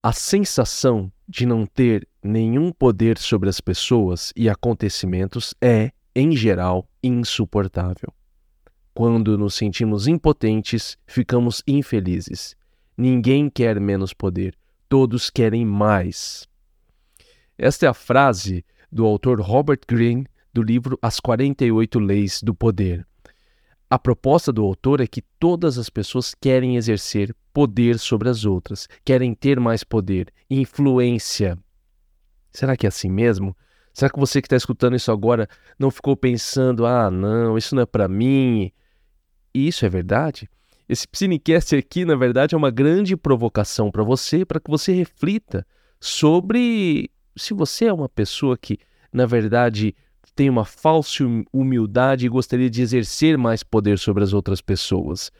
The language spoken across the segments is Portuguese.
A sensação de não ter nenhum poder sobre as pessoas e acontecimentos é, em geral, insuportável. Quando nos sentimos impotentes, ficamos infelizes. Ninguém quer menos poder, todos querem mais. Esta é a frase do autor Robert Greene do livro As 48 Leis do Poder. A proposta do autor é que todas as pessoas querem exercer poder sobre as outras, querem ter mais poder, influência. Será que é assim mesmo? Será que você que está escutando isso agora não ficou pensando, ah, não, isso não é para mim? Isso é verdade? Esse Psinecast aqui, na verdade, é uma grande provocação para você, para que você reflita sobre se você é uma pessoa que, na verdade, tem uma falsa humildade e gostaria de exercer mais poder sobre as outras pessoas,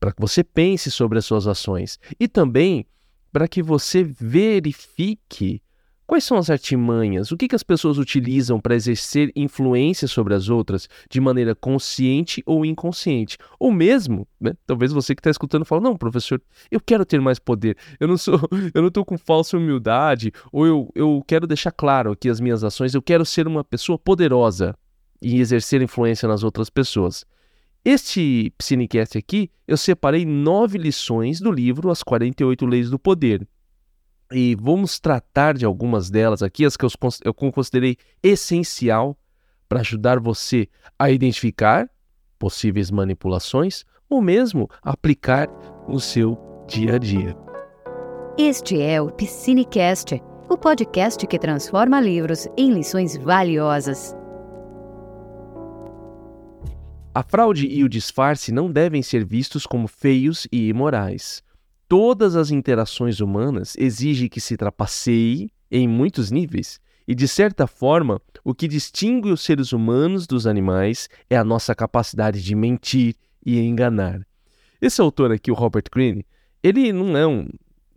para que você pense sobre as suas ações. E também para que você verifique Quais são as artimanhas? O que, que as pessoas utilizam para exercer influência sobre as outras de maneira consciente ou inconsciente? Ou mesmo, né? Talvez você que está escutando fale, não, professor, eu quero ter mais poder. Eu não sou, eu não estou com falsa humildade, ou eu, eu quero deixar claro aqui as minhas ações, eu quero ser uma pessoa poderosa e exercer influência nas outras pessoas. Este Psinecast aqui, eu separei nove lições do livro As 48 Leis do Poder e vamos tratar de algumas delas aqui, as que eu, eu considerei essencial para ajudar você a identificar possíveis manipulações ou mesmo aplicar no seu dia a dia. Este é o Piscinecast, o podcast que transforma livros em lições valiosas. A fraude e o disfarce não devem ser vistos como feios e imorais todas as interações humanas exigem que se trapaceie em muitos níveis. E, de certa forma, o que distingue os seres humanos dos animais é a nossa capacidade de mentir e enganar. Esse autor aqui, o Robert Greene, ele não é um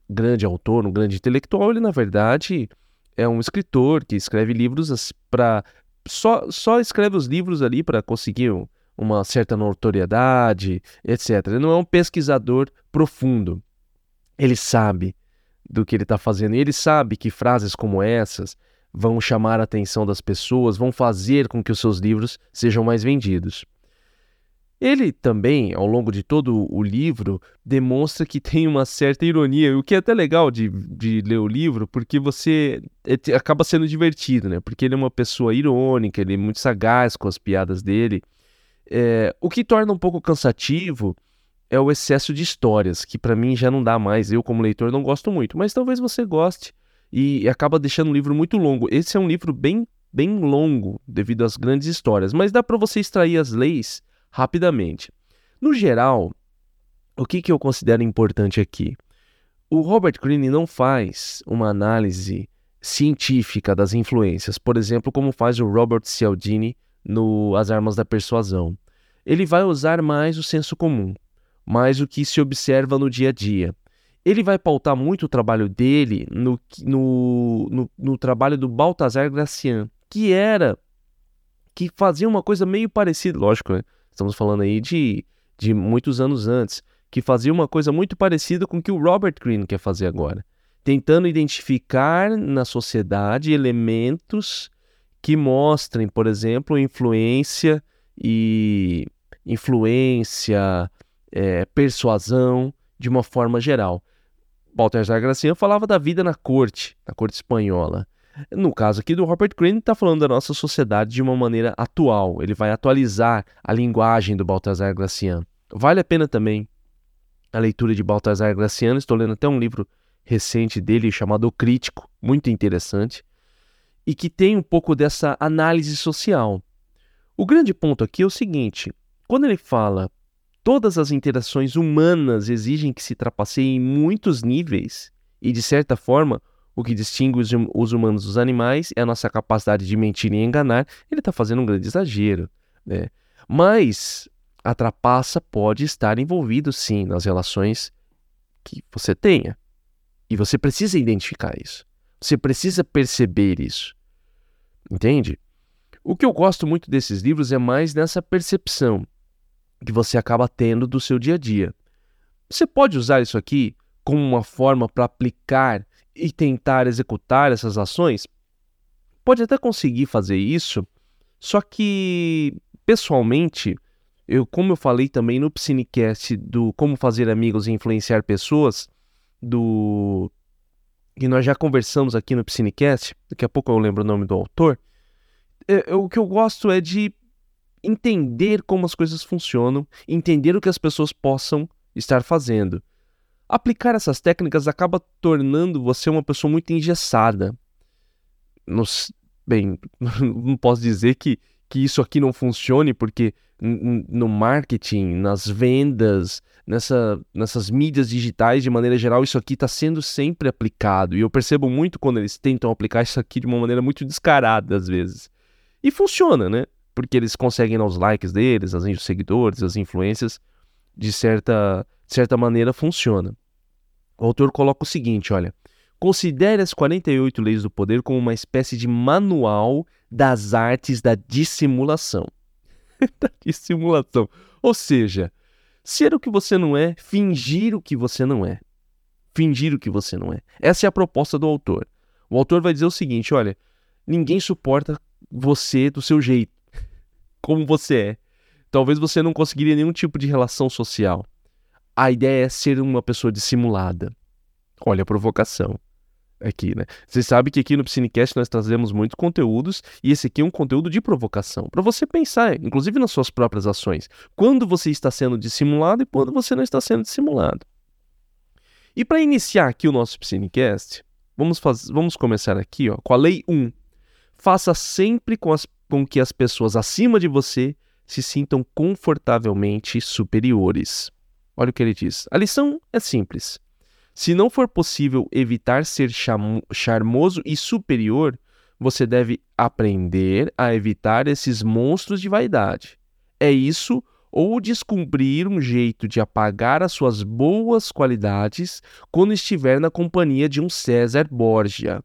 grande autor, um grande intelectual, ele, na verdade, é um escritor que escreve livros para. Só, só escreve os livros ali para conseguir uma certa notoriedade, etc. Ele não é um pesquisador profundo. Ele sabe do que ele está fazendo e ele sabe que frases como essas vão chamar a atenção das pessoas, vão fazer com que os seus livros sejam mais vendidos. Ele também, ao longo de todo o livro, demonstra que tem uma certa ironia, o que é até legal de, de ler o livro, porque você é, acaba sendo divertido, né? Porque ele é uma pessoa irônica, ele é muito sagaz com as piadas dele, é, o que torna um pouco cansativo é o excesso de histórias, que para mim já não dá mais. Eu, como leitor, não gosto muito, mas talvez você goste e acaba deixando o livro muito longo. Esse é um livro bem, bem longo devido às grandes histórias, mas dá para você extrair as leis rapidamente. No geral, o que, que eu considero importante aqui? O Robert Greene não faz uma análise científica das influências, por exemplo, como faz o Robert Cialdini no As Armas da Persuasão. Ele vai usar mais o senso comum mas o que se observa no dia a dia. Ele vai pautar muito o trabalho dele no, no, no, no trabalho do Baltazar Gracian, que era que fazia uma coisa meio parecida, lógico, né? estamos falando aí de, de muitos anos antes, que fazia uma coisa muito parecida com o que o Robert Greene quer fazer agora, tentando identificar na sociedade elementos que mostrem, por exemplo, influência e influência, é, persuasão, de uma forma geral. Baltasar Gracian falava da vida na corte, na corte espanhola. No caso aqui do Robert Greene, está falando da nossa sociedade de uma maneira atual. Ele vai atualizar a linguagem do Baltasar Gracian. Vale a pena também a leitura de Baltasar Graciano. Estou lendo até um livro recente dele chamado O Crítico, muito interessante, e que tem um pouco dessa análise social. O grande ponto aqui é o seguinte: quando ele fala Todas as interações humanas exigem que se trapaceiem em muitos níveis, e de certa forma, o que distingue os, hum, os humanos dos animais é a nossa capacidade de mentir e enganar. Ele está fazendo um grande exagero. Né? Mas a trapaça pode estar envolvido sim nas relações que você tenha. E você precisa identificar isso. Você precisa perceber isso. Entende? O que eu gosto muito desses livros é mais nessa percepção que você acaba tendo do seu dia a dia. Você pode usar isso aqui como uma forma para aplicar e tentar executar essas ações, pode até conseguir fazer isso, só que pessoalmente, eu como eu falei também no Psinecast do como fazer amigos e influenciar pessoas, do que nós já conversamos aqui no Psinecast, daqui a pouco eu lembro o nome do autor. É, o que eu gosto é de entender como as coisas funcionam, entender o que as pessoas possam estar fazendo. Aplicar essas técnicas acaba tornando você uma pessoa muito engessada. Nos, bem, não posso dizer que, que isso aqui não funcione, porque no marketing, nas vendas, nessa, nessas mídias digitais de maneira geral, isso aqui está sendo sempre aplicado. E eu percebo muito quando eles tentam aplicar isso aqui de uma maneira muito descarada, às vezes. E funciona, né? Porque eles conseguem os likes deles, as seguidores, as influências, de certa, de certa maneira funciona. O autor coloca o seguinte, olha: considere as 48 leis do poder como uma espécie de manual das artes da dissimulação. da dissimulação. Ou seja, ser o que você não é, fingir o que você não é. Fingir o que você não é. Essa é a proposta do autor. O autor vai dizer o seguinte: olha, ninguém suporta você do seu jeito, como você é. Talvez você não conseguiria nenhum tipo de relação social a ideia é ser uma pessoa dissimulada. Olha a provocação aqui, né? Você sabe que aqui no Psinecast nós trazemos muitos conteúdos e esse aqui é um conteúdo de provocação, para você pensar, inclusive nas suas próprias ações, quando você está sendo dissimulado e quando você não está sendo dissimulado. E para iniciar aqui o nosso Psinecast, vamos, faz... vamos começar aqui ó, com a Lei 1. Faça sempre com, as... com que as pessoas acima de você se sintam confortavelmente superiores. Olha o que ele diz. A lição é simples. Se não for possível evitar ser charmoso e superior, você deve aprender a evitar esses monstros de vaidade. É isso ou descobrir um jeito de apagar as suas boas qualidades quando estiver na companhia de um César Borgia.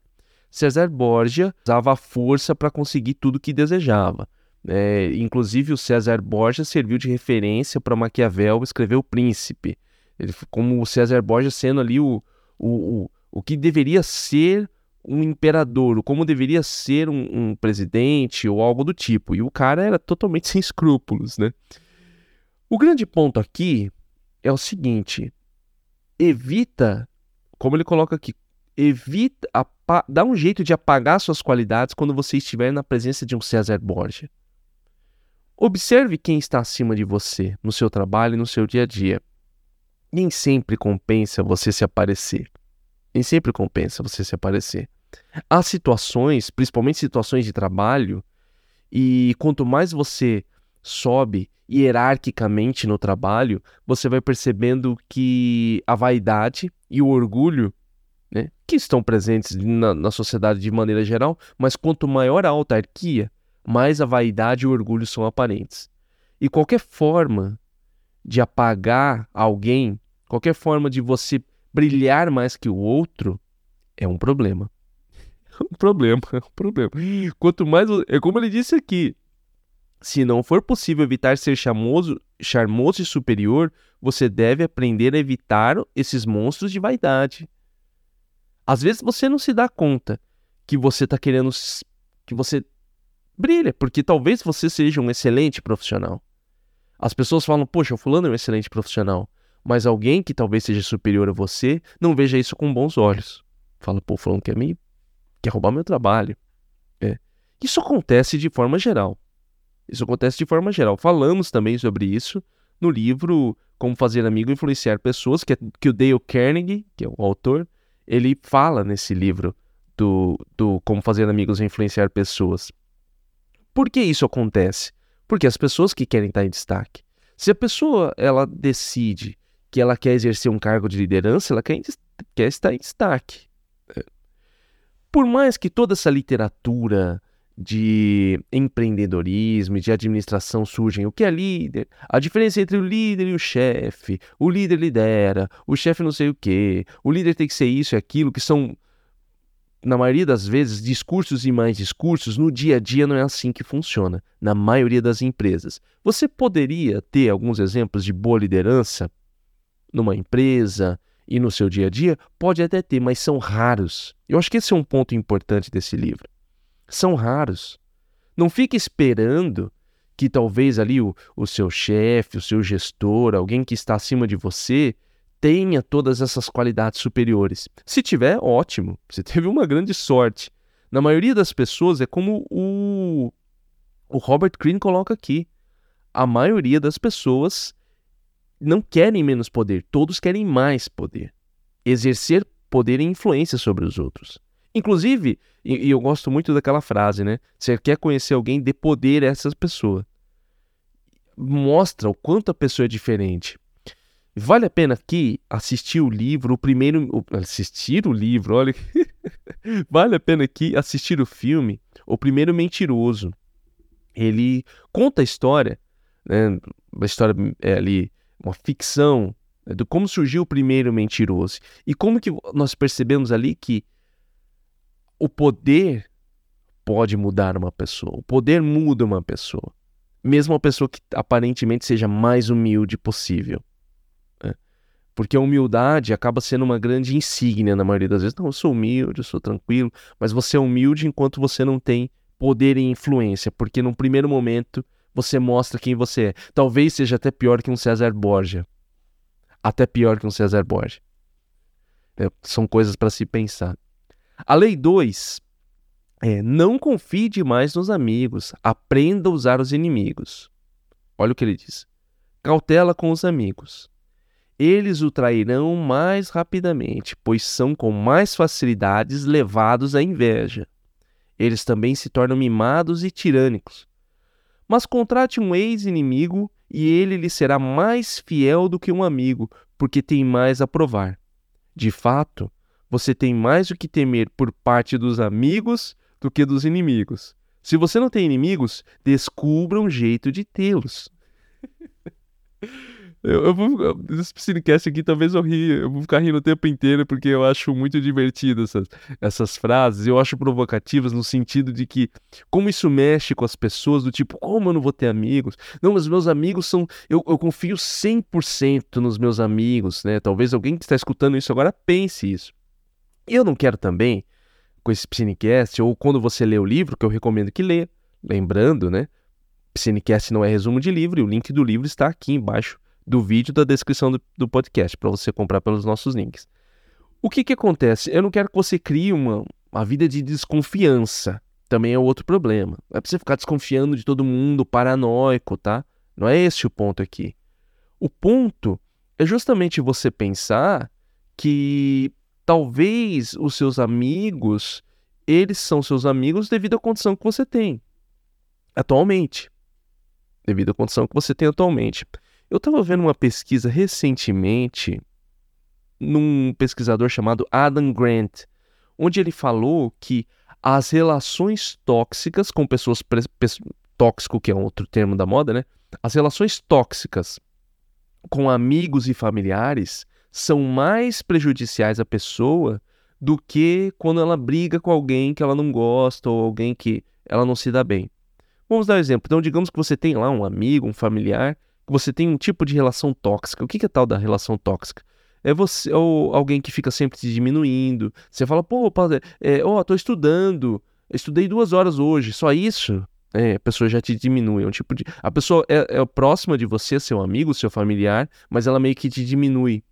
César Borgia usava a força para conseguir tudo que desejava. É, inclusive, o César Borgia serviu de referência para Maquiavel escrever O Príncipe. Ele, como o César Borgia sendo ali o, o, o, o que deveria ser um imperador, como deveria ser um, um, presidente ou algo do tipo. E o cara era totalmente sem escrúpulos, né? O grande ponto aqui é o seguinte: evita, como ele coloca aqui, evita, dá um jeito de apagar suas qualidades quando você estiver na presença de um César Borgia. Observe quem está acima de você no seu trabalho e no seu dia a dia. Nem sempre compensa você se aparecer. Nem sempre compensa você se aparecer. Há situações, principalmente situações de trabalho, e quanto mais você sobe hierarquicamente no trabalho, você vai percebendo que a vaidade e o orgulho, que estão presentes na, na sociedade de maneira geral, mas quanto maior a autarquia, mais a vaidade e o orgulho são aparentes. E qualquer forma de apagar alguém, qualquer forma de você brilhar mais que o outro, é um problema. É um problema, é um problema. Quanto mais. É como ele disse aqui. Se não for possível evitar ser charmoso, charmoso e superior, você deve aprender a evitar esses monstros de vaidade. Às vezes você não se dá conta que você está querendo. que você brilha, porque talvez você seja um excelente profissional. As pessoas falam, poxa, o fulano é um excelente profissional, mas alguém que talvez seja superior a você não veja isso com bons olhos. Fala, pô, fulano quer me quer roubar meu trabalho. É. Isso acontece de forma geral. Isso acontece de forma geral. Falamos também sobre isso no livro Como Fazer Amigo e Influenciar Pessoas, que, é, que o Dale Carnegie, que é o autor, ele fala nesse livro do, do Como Fazer Amigos e Influenciar Pessoas. Por que isso acontece? Porque as pessoas que querem estar em destaque. Se a pessoa ela decide que ela quer exercer um cargo de liderança, ela quer, quer estar em destaque. É. Por mais que toda essa literatura de empreendedorismo e de administração surgem, o que é líder? A diferença entre o líder e o chefe. O líder lidera, o chefe não sei o quê. O líder tem que ser isso e aquilo, que são na maioria das vezes, discursos e mais discursos, no dia a dia não é assim que funciona, na maioria das empresas. Você poderia ter alguns exemplos de boa liderança numa empresa, e no seu dia a dia, pode até ter, mas são raros. Eu acho que esse é um ponto importante desse livro. São raros. Não fique esperando que talvez ali o, o seu chefe, o seu gestor, alguém que está acima de você, tenha todas essas qualidades superiores. Se tiver, ótimo, você teve uma grande sorte. Na maioria das pessoas é como o, o Robert Greene coloca aqui. A maioria das pessoas não querem menos poder, todos querem mais poder. Exercer poder e influência sobre os outros. Inclusive, e, e eu gosto muito daquela frase, né? Você quer conhecer alguém, dê poder a essa pessoa. Mostra o quanto a pessoa é diferente. Vale a pena aqui assistir o livro, o primeiro. Assistir o livro, olha. vale a pena aqui assistir o filme, O Primeiro Mentiroso. Ele conta a história, né? Uma história é, ali uma ficção né, do como surgiu o primeiro mentiroso e como que nós percebemos ali que o poder pode mudar uma pessoa, o poder muda uma pessoa, mesmo uma pessoa que aparentemente seja mais humilde possível. Né? Porque a humildade acaba sendo uma grande insígnia na maioria das vezes. Não, eu sou humilde, eu sou tranquilo, mas você é humilde enquanto você não tem poder e influência, porque num primeiro momento você mostra quem você é. Talvez seja até pior que um César Borgia. Até pior que um César Borgia. É, são coisas para se pensar. A lei 2 é não confie demais nos amigos, aprenda a usar os inimigos. Olha o que ele diz. Cautela com os amigos. Eles o trairão mais rapidamente, pois são com mais facilidades levados à inveja. Eles também se tornam mimados e tirânicos. Mas contrate um ex-inimigo e ele lhe será mais fiel do que um amigo, porque tem mais a provar. De fato, você tem mais o que temer por parte dos amigos do que dos inimigos. Se você não tem inimigos, descubra um jeito de tê-los. Eu, eu vou. Esse Cinecast aqui talvez eu ri, eu vou ficar rindo o tempo inteiro porque eu acho muito divertido essas, essas frases. Eu acho provocativas no sentido de que, como isso mexe com as pessoas, do tipo, como eu não vou ter amigos? Não, mas meus amigos são. Eu, eu confio 100% nos meus amigos, né? Talvez alguém que está escutando isso agora pense isso. Eu não quero também, com esse Cinecast, ou quando você lê o livro, que eu recomendo que lê, lembrando, né? Cinecast não é resumo de livro e o link do livro está aqui embaixo do vídeo da descrição do, do podcast para você comprar pelos nossos links. O que que acontece? Eu não quero que você crie uma, uma vida de desconfiança. Também é outro problema. Não é pra você ficar desconfiando de todo mundo, paranoico, tá? Não é esse o ponto aqui. O ponto é justamente você pensar que talvez os seus amigos, eles são seus amigos devido à condição que você tem atualmente. Devido à condição que você tem atualmente. Eu estava vendo uma pesquisa recentemente num pesquisador chamado Adam Grant, onde ele falou que as relações tóxicas com pessoas tóxico, que é outro termo da moda, né? As relações tóxicas com amigos e familiares são mais prejudiciais à pessoa do que quando ela briga com alguém que ela não gosta ou alguém que ela não se dá bem. Vamos dar um exemplo. Então, digamos que você tem lá um amigo, um familiar você tem um tipo de relação tóxica. O que é tal da relação tóxica? É você ou alguém que fica sempre te diminuindo. Você fala, pô, padre, é, ó, tô estudando, estudei duas horas hoje, só isso. É, a pessoa já te diminui. É um tipo de. A pessoa é, é próxima de você, seu amigo, seu familiar, mas ela meio que te diminui.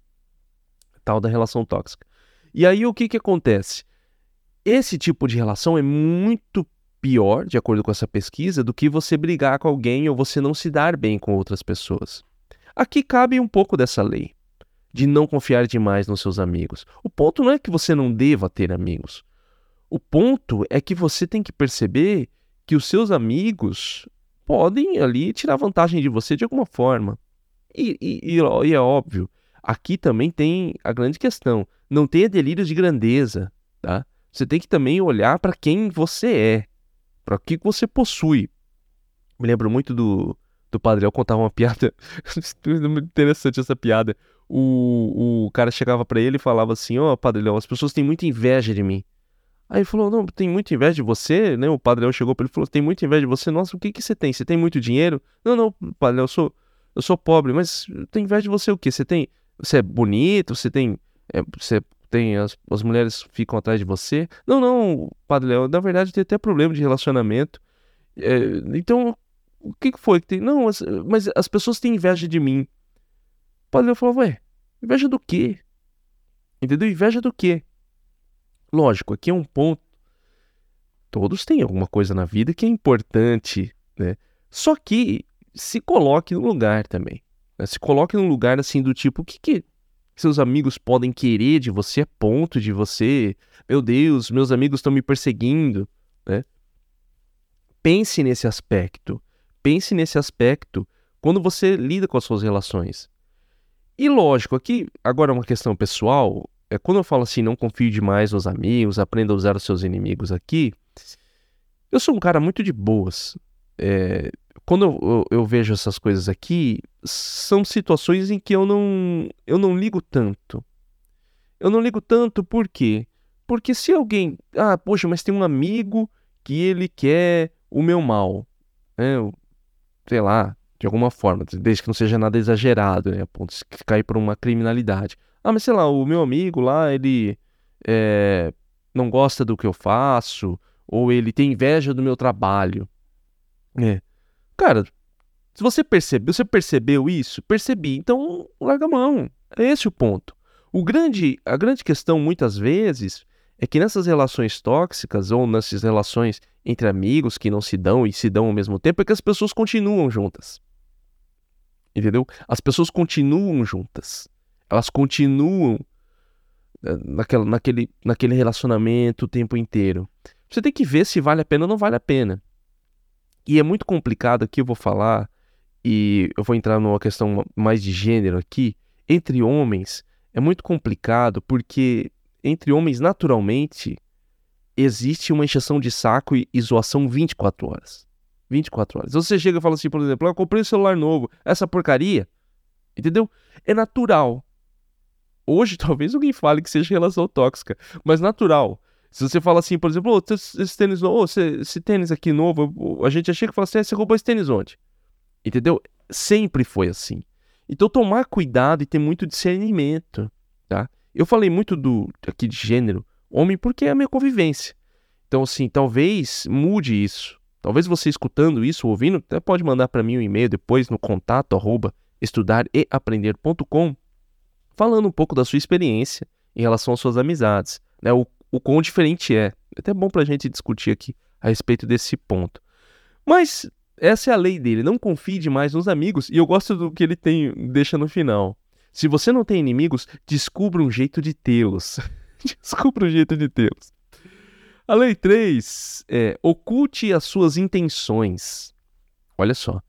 Tal da relação tóxica. E aí o que que acontece? Esse tipo de relação é muito pior, de acordo com essa pesquisa, do que você brigar com alguém ou você não se dar bem com outras pessoas. Aqui cabe um pouco dessa lei, de não confiar demais nos seus amigos. O ponto não é que você não deva ter amigos. O ponto é que você tem que perceber que os seus amigos podem ali tirar vantagem de você de alguma forma. E, e, e é óbvio, aqui também tem a grande questão: não tenha delírios de grandeza, tá? Você tem que também olhar para quem você é para o que você possui. Me lembro muito do, do Padre El contar uma piada, muito interessante essa piada. O, o cara chegava para ele e falava assim: Ó, oh, Padre Léo, as pessoas têm muita inveja de mim. Aí ele falou: Não, tem muita inveja de você, né? O Padre Léo chegou para ele e falou: Tem muita inveja de você. Nossa, o que que você tem? Você tem muito dinheiro? Não, não, Padre Léo, eu sou, eu sou pobre, mas tem inveja de você o quê? Você tem. Você é bonito, você tem É, você tem as, as mulheres ficam atrás de você. Não, não, Padre Léo, na verdade tem até problema de relacionamento. É, então, o que foi que tem? Não, mas, mas as pessoas têm inveja de mim. O Padre Léo falou, ué, inveja do quê? Entendeu? Inveja do quê? Lógico, aqui é um ponto. Todos têm alguma coisa na vida que é importante, né? Só que se coloque no lugar também. Né? Se coloque no lugar assim do tipo, o que, que seus amigos podem querer de você a ponto de você, meu Deus, meus amigos estão me perseguindo, né? Pense nesse aspecto. Pense nesse aspecto quando você lida com as suas relações. E lógico, aqui agora é uma questão pessoal, é quando eu falo assim, não confie demais nos amigos, aprenda a usar os seus inimigos aqui. Eu sou um cara muito de boas. É, quando eu, eu, eu, vejo essas coisas aqui, são situações em que eu não, eu não ligo tanto. Eu não ligo tanto por quê? Porque se alguém. Ah, poxa, mas tem um amigo que ele quer o meu mal. Né? Sei lá, de alguma forma, desde que não seja nada exagerado, né? A ponto de cair por uma criminalidade. Ah, mas sei lá, o meu amigo lá, ele é, não gosta do que eu faço, ou ele tem inveja do meu trabalho. É. Cara, se você percebeu, você percebeu isso? Percebi. Então, larga a mão. É esse o ponto. O grande, a grande questão, muitas vezes, é que nessas relações tóxicas ou nessas relações entre amigos que não se dão e se dão ao mesmo tempo, é que as pessoas continuam juntas. Entendeu? As pessoas continuam juntas. Elas continuam eh, naquela, naquele, naquele relacionamento o tempo inteiro. Você tem que ver se vale a pena ou não vale a pena. E é muito complicado aqui, eu vou falar, e eu vou entrar numa questão mais de gênero aqui. Entre homens, é muito complicado porque entre homens, naturalmente, existe uma encheção de saco e, zoação 24 horas. 24 horas. Você chega e fala assim, por exemplo, ah, eu comprei um celular novo, essa porcaria, entendeu? É natural. Hoje, talvez alguém fale que seja relação tóxica, mas natural. Se você fala assim, por exemplo, oh, esse tênis novo, oh, esse, tênis aqui novo, a gente achei que fala assim, ah, você roubou esse tênis onde? Entendeu? Sempre foi assim. Então tomar cuidado e ter muito discernimento, tá? Eu falei muito do aqui de gênero, homem, porque é a minha convivência. Então, assim, talvez mude isso. Talvez você escutando isso, ouvindo, até pode mandar para mim um e-mail depois no contato arroba estudareaprender.com falando um pouco da sua experiência em relação às suas amizades, né? O o quão diferente é. É até bom para a gente discutir aqui a respeito desse ponto. Mas essa é a lei dele, não confie demais nos amigos, e eu gosto do que ele tem deixa no final. Se você não tem inimigos, descubra um jeito de tê-los. descubra um jeito de tê-los. A lei 3 é oculte as suas intenções. Olha só.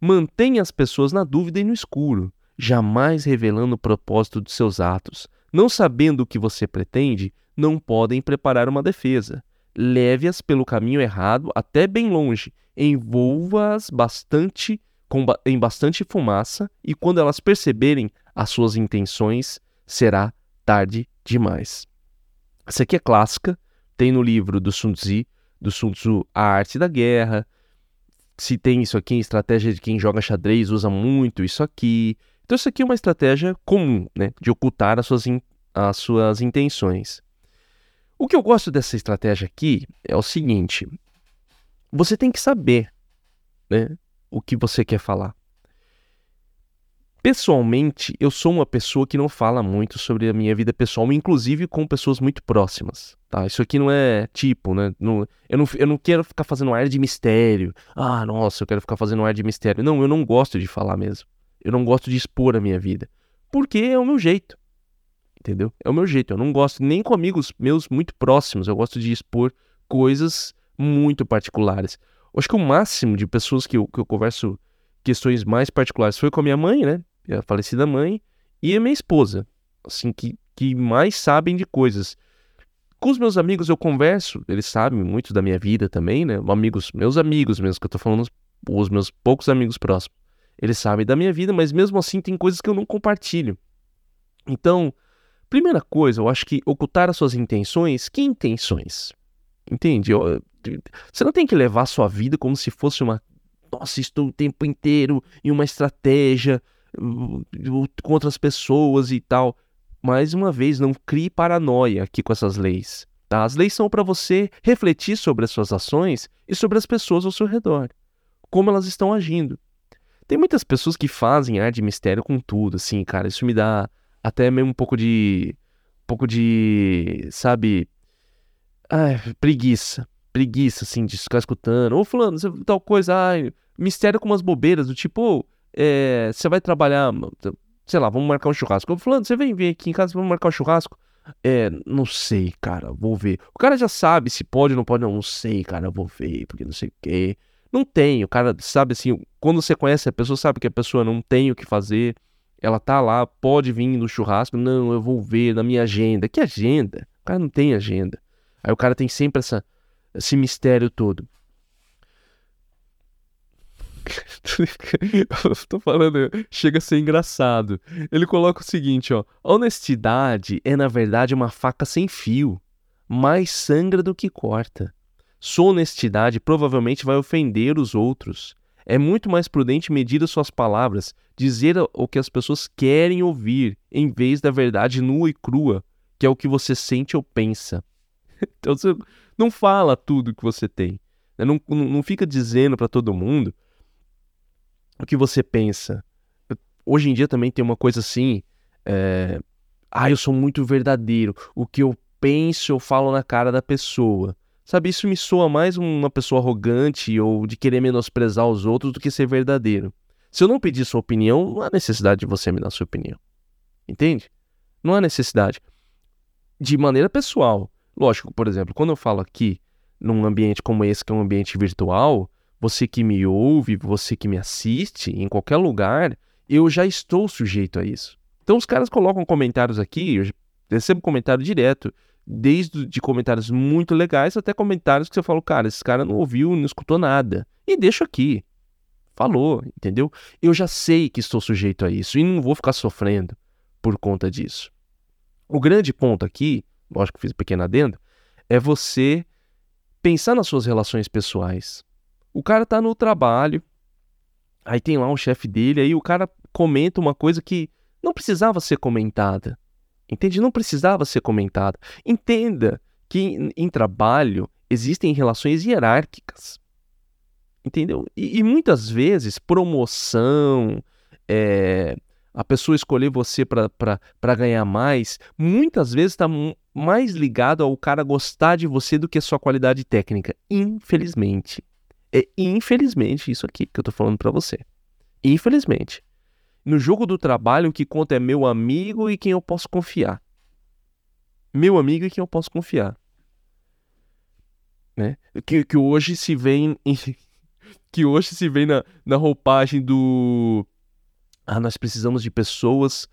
Mantenha as pessoas na dúvida e no escuro, jamais revelando o propósito dos seus atos. Não sabendo o que você pretende, não podem preparar uma defesa. Leve-as pelo caminho errado até bem longe, envolva-as bastante em bastante fumaça e quando elas perceberem as suas intenções, será tarde demais. Essa aqui é clássica, tem no livro do Sun Tzu, do Sun Tzu A Arte da Guerra. Se tem isso aqui em estratégia de quem joga xadrez, usa muito isso aqui. Então isso aqui é uma estratégia comum, né, de ocultar as suas, as suas intenções. O que eu gosto dessa estratégia aqui é o seguinte: você tem que saber né, o que você quer falar. Pessoalmente, eu sou uma pessoa que não fala muito sobre a minha vida pessoal, inclusive com pessoas muito próximas. Tá? Isso aqui não é tipo, né? Não, eu, não, eu não quero ficar fazendo ar de mistério. Ah, nossa, eu quero ficar fazendo ar de mistério. Não, eu não gosto de falar mesmo. Eu não gosto de expor a minha vida. Porque é o meu jeito entendeu? É o meu jeito. Eu não gosto nem com amigos meus muito próximos. Eu gosto de expor coisas muito particulares. Eu acho que o máximo de pessoas que eu, que eu converso questões mais particulares foi com a minha mãe, né? A falecida mãe, e a minha esposa, assim, que, que mais sabem de coisas. Com os meus amigos eu converso, eles sabem muito da minha vida também, né? Amigos, meus amigos mesmo, que eu tô falando, os meus poucos amigos próximos. Eles sabem da minha vida, mas mesmo assim tem coisas que eu não compartilho. Então, Primeira coisa, eu acho que ocultar as suas intenções, que intenções? Entende? Você não tem que levar a sua vida como se fosse uma. Nossa, estou o tempo inteiro em uma estratégia uh, contra as pessoas e tal. mais uma vez, não crie paranoia aqui com essas leis. Tá? As leis são para você refletir sobre as suas ações e sobre as pessoas ao seu redor, como elas estão agindo. Tem muitas pessoas que fazem ar de mistério com tudo, assim, cara. Isso me dá até mesmo um pouco de. Um pouco de. Sabe? Ai, preguiça. Preguiça, assim, de ficar escutando. Ô, Fulano, tal coisa. Ai, mistério com umas bobeiras, do tipo. É, você vai trabalhar. Sei lá, vamos marcar um churrasco. Ô, Fulano, você vem vir aqui em casa, vamos marcar um churrasco. É, não sei, cara, vou ver. O cara já sabe se pode ou não pode, não, não sei, cara, vou ver, porque não sei o quê. Não tem, o cara sabe assim, quando você conhece a pessoa, sabe que a pessoa não tem o que fazer, ela tá lá, pode vir no churrasco, não, eu vou ver na minha agenda. Que agenda? O cara não tem agenda. Aí o cara tem sempre essa, esse mistério todo. tô falando, chega a ser engraçado. Ele coloca o seguinte, ó: honestidade é na verdade uma faca sem fio, mais sangra do que corta. Sua honestidade provavelmente vai ofender os outros. É muito mais prudente medir as suas palavras, dizer o que as pessoas querem ouvir, em vez da verdade nua e crua, que é o que você sente ou pensa. Então você não fala tudo que você tem. Né? Não, não fica dizendo para todo mundo o que você pensa. Hoje em dia também tem uma coisa assim. É... Ah, eu sou muito verdadeiro. O que eu penso, eu falo na cara da pessoa. Sabe, isso me soa mais uma pessoa arrogante ou de querer menosprezar os outros do que ser verdadeiro. Se eu não pedir sua opinião, não há necessidade de você me dar sua opinião. Entende? Não há necessidade. De maneira pessoal. Lógico, por exemplo, quando eu falo aqui num ambiente como esse, que é um ambiente virtual, você que me ouve, você que me assiste em qualquer lugar, eu já estou sujeito a isso. Então os caras colocam comentários aqui, eu recebo comentário direto desde de comentários muito legais até comentários que você fala, cara, esse cara não ouviu, não escutou nada. E deixa aqui. Falou, entendeu? Eu já sei que estou sujeito a isso e não vou ficar sofrendo por conta disso. O grande ponto aqui, lógico que fiz um pequeno adendo, é você pensar nas suas relações pessoais. O cara tá no trabalho, aí tem lá um chefe dele, aí o cara comenta uma coisa que não precisava ser comentada. Entende? Não precisava ser comentada. Entenda que em, em trabalho existem relações hierárquicas. Entendeu? E, e muitas vezes promoção, é, a pessoa escolher você para ganhar mais, muitas vezes está mais ligado ao cara gostar de você do que a sua qualidade técnica. Infelizmente. É infelizmente isso aqui que eu estou falando para você. Infelizmente. No jogo do trabalho, o que conta é meu amigo e quem eu posso confiar. Meu amigo e quem eu posso confiar. Né? Que, que hoje se vem em, que hoje se vê na, na roupagem do ah, nós precisamos de pessoas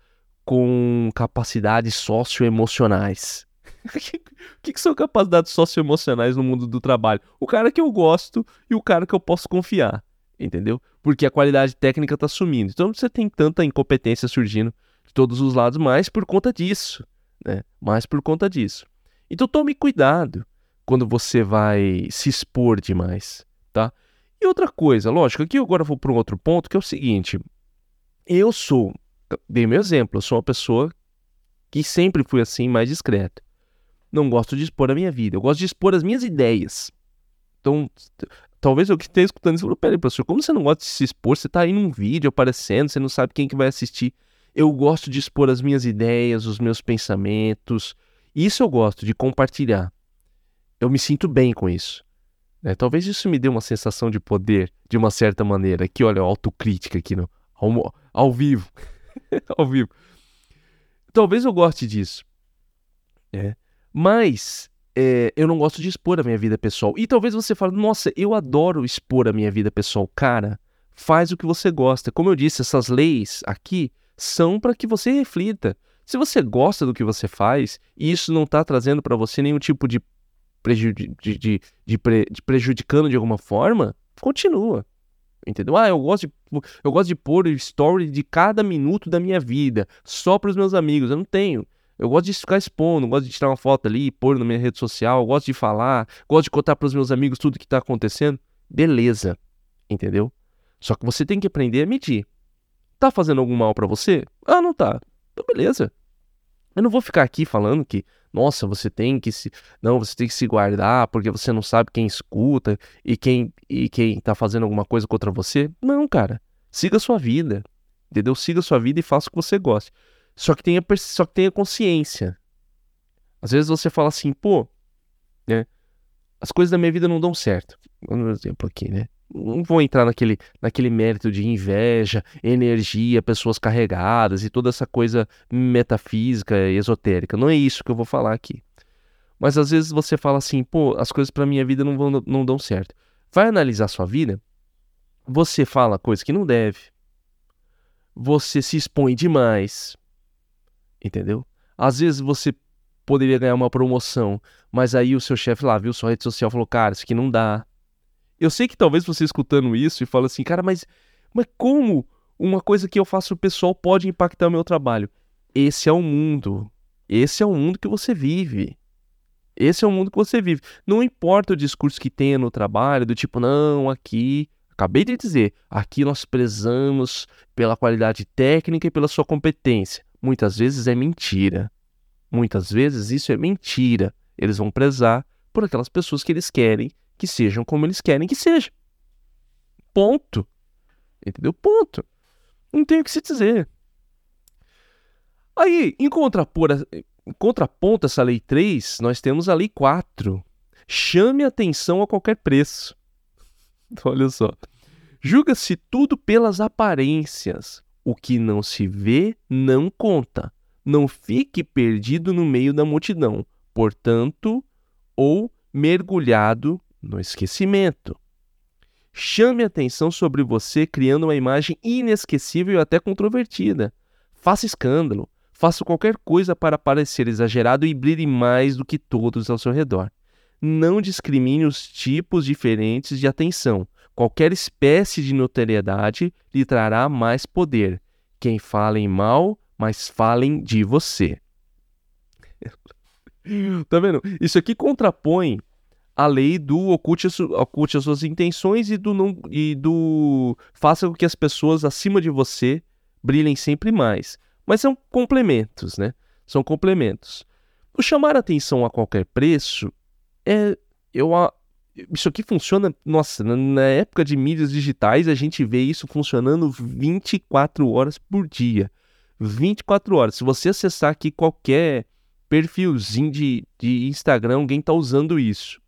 com capacidades socioemocionais. O que, que, são capacidades socioemocionais no mundo do trabalho? O cara que eu gosto e o cara que eu posso confiar entendeu? Porque a qualidade técnica está sumindo. Então você tem tanta incompetência surgindo de todos os lados, mais por conta disso, né? Mais por conta disso. Então tome cuidado quando você vai se expor demais, tá? E outra coisa, lógico, aqui agora vou para um outro ponto que é o seguinte: eu sou, dei meu exemplo, eu sou uma pessoa que sempre fui assim, mais discreta. Não gosto de expor a minha vida, eu gosto de expor as minhas ideias. Então, talvez eu que esteja escutando isso falou, peraí, professor, como você não gosta de se expor? Você está aí num vídeo aparecendo, você não sabe quem que vai assistir. Eu gosto de expor as minhas ideias, os meus pensamentos. Isso eu gosto de compartilhar. Eu me sinto bem com isso. É, talvez isso me dê uma sensação de poder, de uma certa maneira. Aqui, olha, autocrítica aqui no, ao, ao vivo. ao vivo. Talvez eu goste disso. É. Mas é, eu não gosto de expor a minha vida pessoal. E talvez você fale, nossa, eu adoro expor a minha vida pessoal. Cara, faz o que você gosta. Como eu disse, essas leis aqui são para que você reflita. Se você gosta do que você faz e isso não está trazendo para você nenhum tipo de, de, de, de, pre de, prejudicando de alguma forma, continua. Entendeu? Ah, eu gosto de, eu gosto de pôr story de cada minuto da minha vida, só para os meus amigos. Eu não tenho. Eu gosto de ficar expondo, gosto de tirar uma foto ali, pôr na minha rede social, gosto de falar, gosto de contar para os meus amigos tudo que está acontecendo. Beleza, entendeu? Só que você tem que aprender a medir. Tá fazendo algum mal para você? Ah, não tá. Então beleza. Eu não vou ficar aqui falando que, nossa, você tem que se, não, você tem que se guardar porque você não sabe quem escuta e quem e quem tá fazendo alguma coisa contra você. Não, cara. Siga a sua vida. Entendeu? Siga a sua vida e faça o que você goste. Só que tenha só que tenha consciência. Às vezes você fala assim, pô, né? As coisas da minha vida não dão certo. Um exemplo aqui, né? não vou entrar naquele, naquele mérito de inveja, energia, pessoas carregadas e toda essa coisa metafísica, esotérica. Não é isso que eu vou falar aqui. Mas às vezes você fala assim, pô, as coisas para minha vida não, vão, não dão certo. Vai analisar sua vida, você fala coisas que não deve, você se expõe demais, entendeu? Às vezes você poderia ganhar uma promoção, mas aí o seu chefe lá viu sua rede social e falou, cara, isso aqui não dá eu sei que talvez você escutando isso e fala assim, cara, mas, mas como uma coisa que eu faço pessoal pode impactar o meu trabalho? Esse é o mundo. Esse é o mundo que você vive. Esse é o mundo que você vive. Não importa o discurso que tenha no trabalho, do tipo, não, aqui. Acabei de dizer, aqui nós prezamos pela qualidade técnica e pela sua competência. Muitas vezes é mentira. Muitas vezes isso é mentira. Eles vão prezar por aquelas pessoas que eles querem que sejam como eles querem que sejam. Ponto. Entendeu? Ponto. Não tem o que se dizer. Aí, em, em contraponto a essa lei 3, nós temos a lei 4. Chame atenção a qualquer preço. Olha só. Julga-se tudo pelas aparências. O que não se vê não conta. Não fique perdido no meio da multidão, portanto, ou mergulhado no esquecimento. Chame atenção sobre você criando uma imagem inesquecível e até controvertida. Faça escândalo, faça qualquer coisa para parecer exagerado e brilhe mais do que todos ao seu redor. Não discrimine os tipos diferentes de atenção. Qualquer espécie de notoriedade lhe trará mais poder. Quem falem mal, mas falem de você. tá vendo? Isso aqui contrapõe a lei do oculte, oculte as suas intenções e do, não, e do faça com que as pessoas acima de você brilhem sempre mais. Mas são complementos, né? São complementos. O chamar atenção a qualquer preço é. Eu, isso aqui funciona. Nossa, na época de mídias digitais a gente vê isso funcionando 24 horas por dia. 24 horas. Se você acessar aqui qualquer perfilzinho de, de Instagram, alguém está usando isso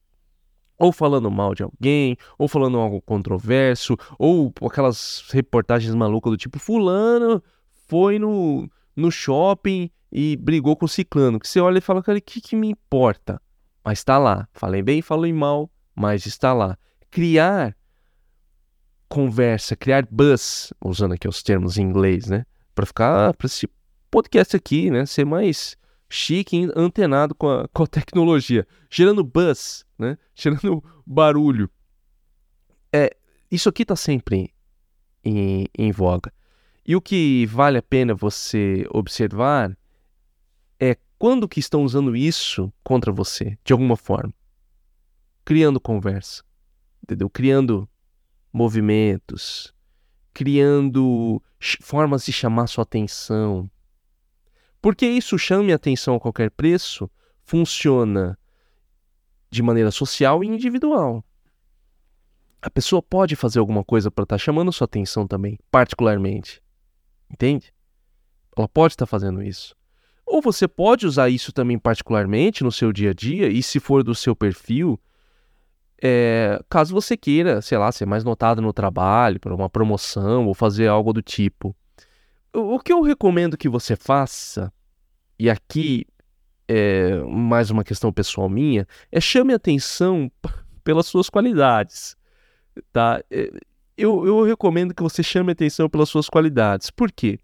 ou falando mal de alguém, ou falando algo controverso, ou aquelas reportagens malucas do tipo fulano foi no, no shopping e brigou com o ciclano, que você olha e fala, cara, o que, que me importa? Mas está lá. Falei bem, falei mal, mas está lá. Criar conversa, criar buzz, usando aqui os termos em inglês, né? Para ficar, para esse podcast aqui, né? Ser mais chique, antenado com a, com a tecnologia, gerando buzz, né? Gerando barulho. É, isso aqui está sempre em, em voga. E o que vale a pena você observar é quando que estão usando isso contra você, de alguma forma. Criando conversa, entendeu? Criando movimentos, criando formas de chamar sua atenção, porque isso chame atenção a qualquer preço funciona de maneira social e individual. A pessoa pode fazer alguma coisa para estar tá chamando sua atenção também, particularmente. Entende? Ela pode estar tá fazendo isso. Ou você pode usar isso também particularmente no seu dia a dia, e se for do seu perfil, é, caso você queira, sei lá, ser mais notado no trabalho, para uma promoção ou fazer algo do tipo. O que eu recomendo que você faça e aqui é mais uma questão pessoal minha, é chame atenção pelas suas qualidades, tá? É, eu, eu recomendo que você chame atenção pelas suas qualidades. Por quê?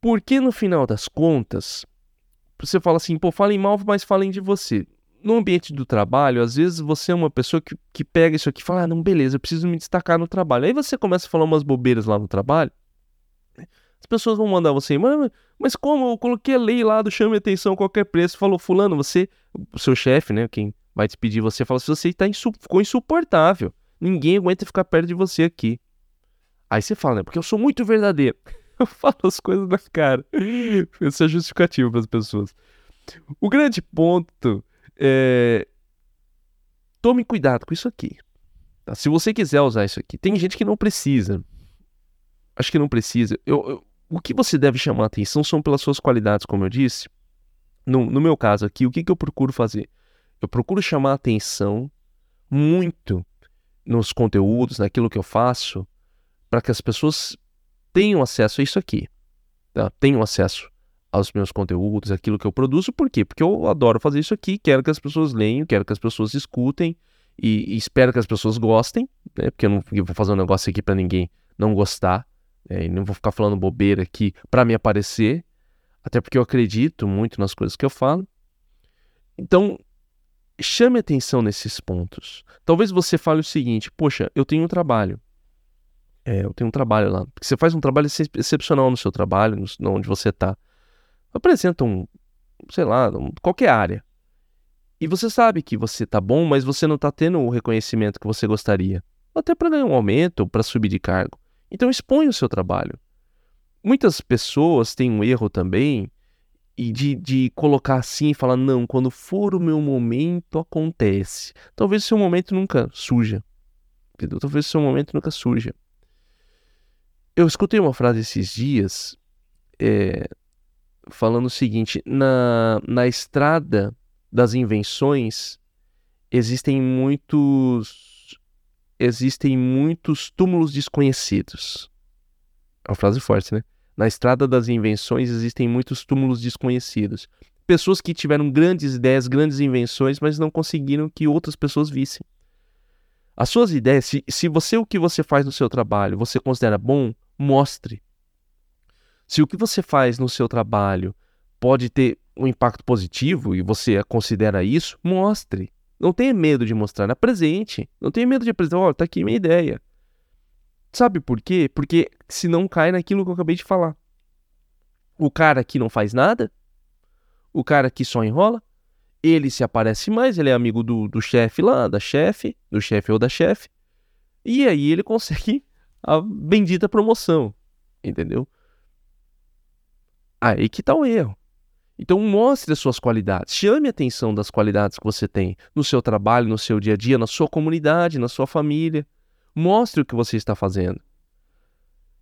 Porque no final das contas, você fala assim, pô, falem mal, mas falem de você. No ambiente do trabalho, às vezes você é uma pessoa que, que pega isso aqui e fala, ah, não, beleza, eu preciso me destacar no trabalho. Aí você começa a falar umas bobeiras lá no trabalho, as pessoas vão mandar você, mas, mas como? Eu coloquei a lei lá do chame atenção a qualquer preço. Falou, fulano, você, o seu chefe, né, quem vai despedir você, fala, se você tá insu ficou insuportável. Ninguém aguenta ficar perto de você aqui. Aí você fala, né, porque eu sou muito verdadeiro. eu falo as coisas na cara. Isso é justificativo para as pessoas. O grande ponto é. Tome cuidado com isso aqui. Tá? Se você quiser usar isso aqui, tem gente que não precisa. Acho que não precisa. Eu, eu, o que você deve chamar atenção são pelas suas qualidades, como eu disse. No, no meu caso aqui, o que, que eu procuro fazer? Eu procuro chamar atenção muito nos conteúdos, naquilo que eu faço, para que as pessoas tenham acesso a isso aqui. Tá? Tenham acesso aos meus conteúdos, aquilo que eu produzo. Por quê? Porque eu adoro fazer isso aqui, quero que as pessoas leiam, quero que as pessoas escutem e, e espero que as pessoas gostem, né? Porque eu não eu vou fazer um negócio aqui para ninguém não gostar, né? e não vou ficar falando bobeira aqui para me aparecer, até porque eu acredito muito nas coisas que eu falo. Então, chame atenção nesses pontos. Talvez você fale o seguinte: poxa, eu tenho um trabalho. É, eu tenho um trabalho lá. Porque você faz um trabalho excepcional no seu trabalho, no, onde você está. Apresenta um, sei lá, qualquer área. E você sabe que você está bom, mas você não está tendo o reconhecimento que você gostaria. Até para ganhar um aumento, para subir de cargo. Então expõe o seu trabalho. Muitas pessoas têm um erro também e de, de colocar assim e falar, não, quando for o meu momento, acontece. Talvez o seu momento nunca surja. Entendeu? Talvez o seu momento nunca surja. Eu escutei uma frase esses dias é, falando o seguinte: na, na estrada das invenções existem muitos existem muitos túmulos desconhecidos. É uma frase forte, né? Na estrada das invenções existem muitos túmulos desconhecidos. Pessoas que tiveram grandes ideias, grandes invenções, mas não conseguiram que outras pessoas vissem. As suas ideias, se, se você o que você faz no seu trabalho você considera bom, mostre. Se o que você faz no seu trabalho pode ter um impacto positivo e você considera isso, mostre. Não tenha medo de mostrar, apresente. Não tenha medo de apresentar, olha, tá aqui minha ideia. Sabe por quê? Porque senão cai naquilo que eu acabei de falar. O cara que não faz nada, o cara que só enrola, ele se aparece mais, ele é amigo do, do chefe lá, da chefe, do chefe ou da chefe, e aí ele consegue a bendita promoção, entendeu? Aí que tá o erro. Então mostre as suas qualidades, chame a atenção das qualidades que você tem no seu trabalho, no seu dia a dia, na sua comunidade, na sua família. Mostre o que você está fazendo.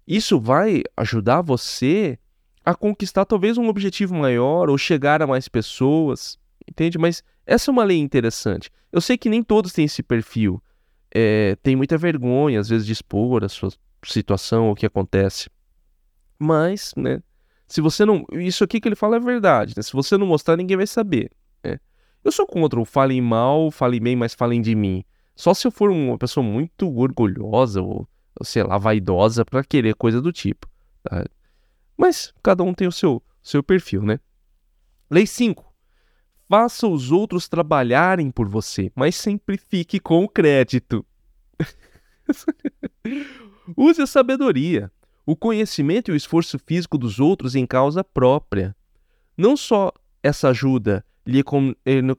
Isso vai ajudar você a conquistar talvez um objetivo maior ou chegar a mais pessoas, entende? Mas essa é uma lei interessante. Eu sei que nem todos têm esse perfil. É, tem muita vergonha, às vezes, de expor a sua situação, o que acontece. Mas, né, se você não. Isso aqui que ele fala é verdade, né? Se você não mostrar, ninguém vai saber. Né? Eu sou contra o falem mal, falem bem, mas falem de mim. Só se eu for uma pessoa muito orgulhosa ou, sei lá, vaidosa para querer coisa do tipo. Tá? Mas cada um tem o seu, seu perfil, né? Lei 5. Faça os outros trabalharem por você, mas sempre fique com o crédito. Use a sabedoria, o conhecimento e o esforço físico dos outros em causa própria. Não só essa ajuda lhe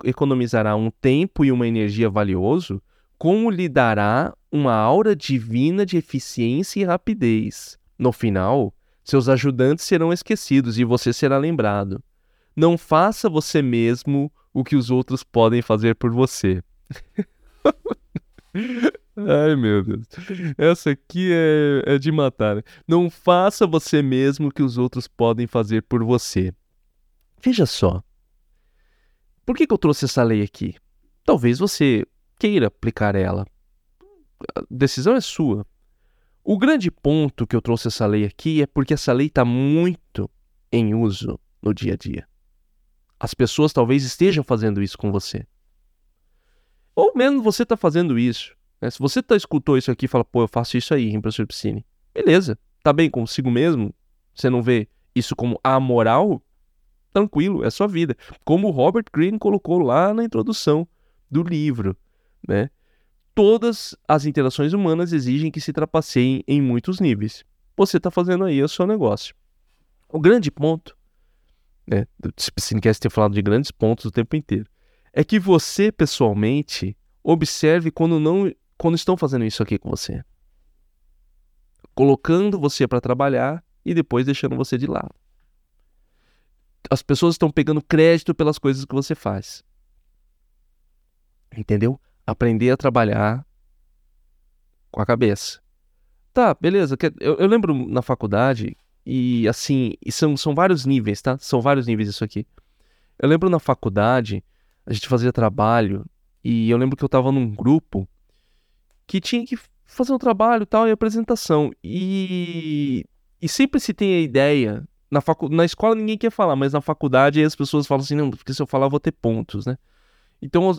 economizará um tempo e uma energia valioso, como lhe dará uma aura divina de eficiência e rapidez. No final, seus ajudantes serão esquecidos e você será lembrado. Não faça você mesmo o que os outros podem fazer por você. Ai, meu Deus. Essa aqui é, é de matar. Né? Não faça você mesmo o que os outros podem fazer por você. Veja só. Por que, que eu trouxe essa lei aqui? Talvez você queira aplicar ela. A decisão é sua. O grande ponto que eu trouxe essa lei aqui é porque essa lei está muito em uso no dia a dia. As pessoas talvez estejam fazendo isso com você. Ou mesmo você está fazendo isso. Né? Se você tá, escutou isso aqui e fala, pô, eu faço isso aí, em professor Piscine. Beleza, tá bem consigo mesmo? Você não vê isso como amoral? Tranquilo, é sua vida. Como o Robert Greene colocou lá na introdução do livro né? Todas as interações humanas exigem que se trapaceiem em muitos níveis. Você está fazendo aí o seu negócio. O grande ponto, né? Quer ter falado de grandes pontos o tempo inteiro, é que você pessoalmente observe quando não, quando estão fazendo isso aqui com você, colocando você para trabalhar e depois deixando você de lado. As pessoas estão pegando crédito pelas coisas que você faz. Entendeu? Aprender a trabalhar com a cabeça. Tá, beleza. Eu, eu lembro na faculdade, e assim, e são, são vários níveis, tá? São vários níveis isso aqui. Eu lembro na faculdade, a gente fazia trabalho, e eu lembro que eu tava num grupo que tinha que fazer um trabalho tal e apresentação. E, e sempre se tem a ideia. Na, facu... na escola ninguém quer falar, mas na faculdade as pessoas falam assim: não, porque se eu falar eu vou ter pontos, né? Então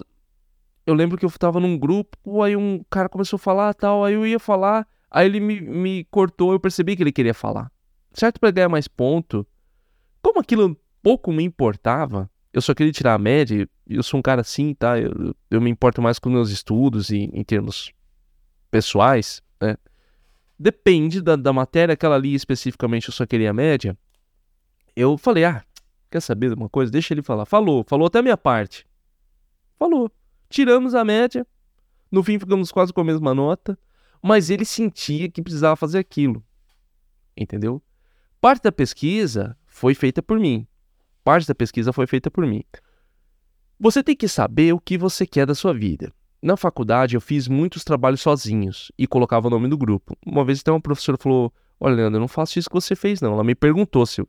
eu lembro que eu tava num grupo, aí um cara começou a falar tal, aí eu ia falar, aí ele me, me cortou, eu percebi que ele queria falar. Certo para ganhar mais ponto. Como aquilo pouco me importava, eu só queria tirar a média, eu sou um cara assim, tá? Eu, eu me importo mais com meus estudos e em termos pessoais, né? Depende da, da matéria, aquela ali especificamente eu só queria a média. Eu falei, ah, quer saber de uma coisa? Deixa ele falar. Falou, falou até a minha parte. Falou tiramos a média, no fim ficamos quase com a mesma nota, mas ele sentia que precisava fazer aquilo. Entendeu? Parte da pesquisa foi feita por mim. Parte da pesquisa foi feita por mim. Você tem que saber o que você quer da sua vida. Na faculdade eu fiz muitos trabalhos sozinhos e colocava o nome do grupo. Uma vez até uma professora falou: Olha, Leandro, eu não faço isso que você fez, não. Ela me perguntou se eu.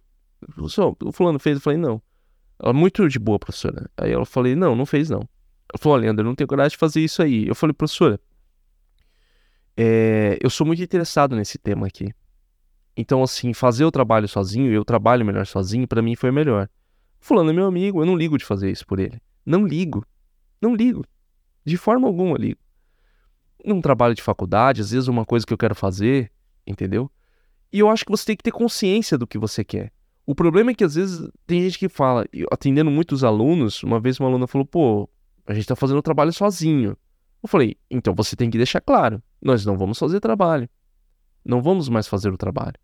O fulano fez? Eu falei: Não. Ela muito de boa, professora. Aí eu falei: Não, não fez, não. Ela falou, Leandro, eu não tenho coragem de fazer isso aí. Eu falei, professora, é, eu sou muito interessado nesse tema aqui. Então, assim, fazer o trabalho sozinho, eu trabalho melhor sozinho, para mim foi melhor. Fulano é meu amigo, eu não ligo de fazer isso por ele. Não ligo. Não ligo. De forma alguma ligo. Num trabalho de faculdade, às vezes uma coisa que eu quero fazer, entendeu? E eu acho que você tem que ter consciência do que você quer. O problema é que às vezes tem gente que fala, atendendo muitos alunos, uma vez uma aluna falou, pô, a gente está fazendo o trabalho sozinho. Eu falei, então você tem que deixar claro, nós não vamos fazer trabalho. Não vamos mais fazer o trabalho.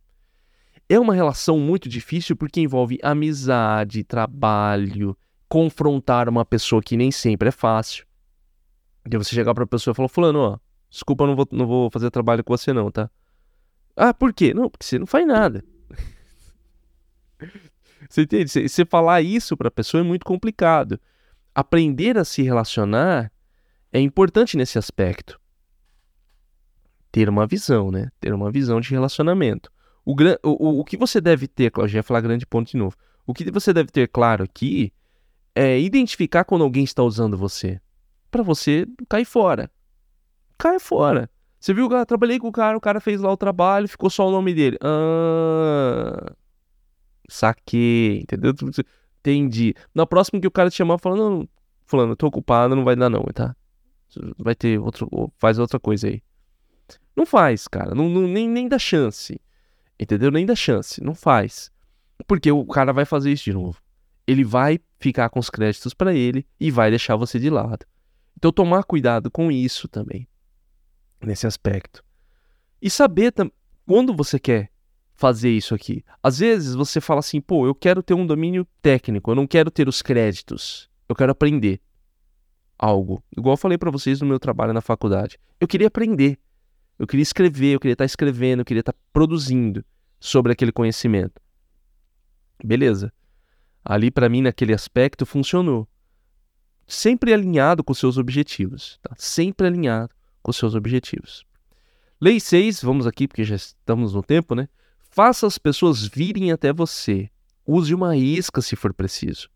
É uma relação muito difícil porque envolve amizade, trabalho, confrontar uma pessoa que nem sempre é fácil. E você chegar para a pessoa e falar, fulano, ó, desculpa, não vou, não vou fazer trabalho com você não, tá? Ah, por quê? Não, porque você não faz nada. você entende? Você, você falar isso para a pessoa é muito complicado aprender a se relacionar é importante nesse aspecto. Ter uma visão, né? Ter uma visão de relacionamento. O, o, o que você deve ter, Claudia, ia falar grande ponto de novo. O que você deve ter claro aqui é identificar quando alguém está usando você. Para você cair fora. Cai fora. Você viu, eu trabalhei com o cara, o cara fez lá o trabalho, ficou só o nome dele. Ah, saquei, entendeu? Entendi. Na próxima que o cara te chamar, falando, não, fulano, tô ocupado, não vai dar não, tá? Vai ter outro, faz outra coisa aí. Não faz, cara, não, não, nem, nem dá chance. Entendeu? Nem dá chance, não faz. Porque o cara vai fazer isso de novo. Ele vai ficar com os créditos para ele e vai deixar você de lado. Então tomar cuidado com isso também. Nesse aspecto. E saber quando você quer fazer isso aqui. Às vezes você fala assim, pô, eu quero ter um domínio técnico, eu não quero ter os créditos, eu quero aprender algo. Igual eu falei para vocês no meu trabalho na faculdade. Eu queria aprender, eu queria escrever, eu queria estar tá escrevendo, eu queria estar tá produzindo sobre aquele conhecimento. Beleza. Ali para mim naquele aspecto funcionou. Sempre alinhado com seus objetivos, tá? Sempre alinhado com seus objetivos. Lei 6, vamos aqui porque já estamos no tempo, né? Faça as pessoas virem até você. Use uma isca se for preciso.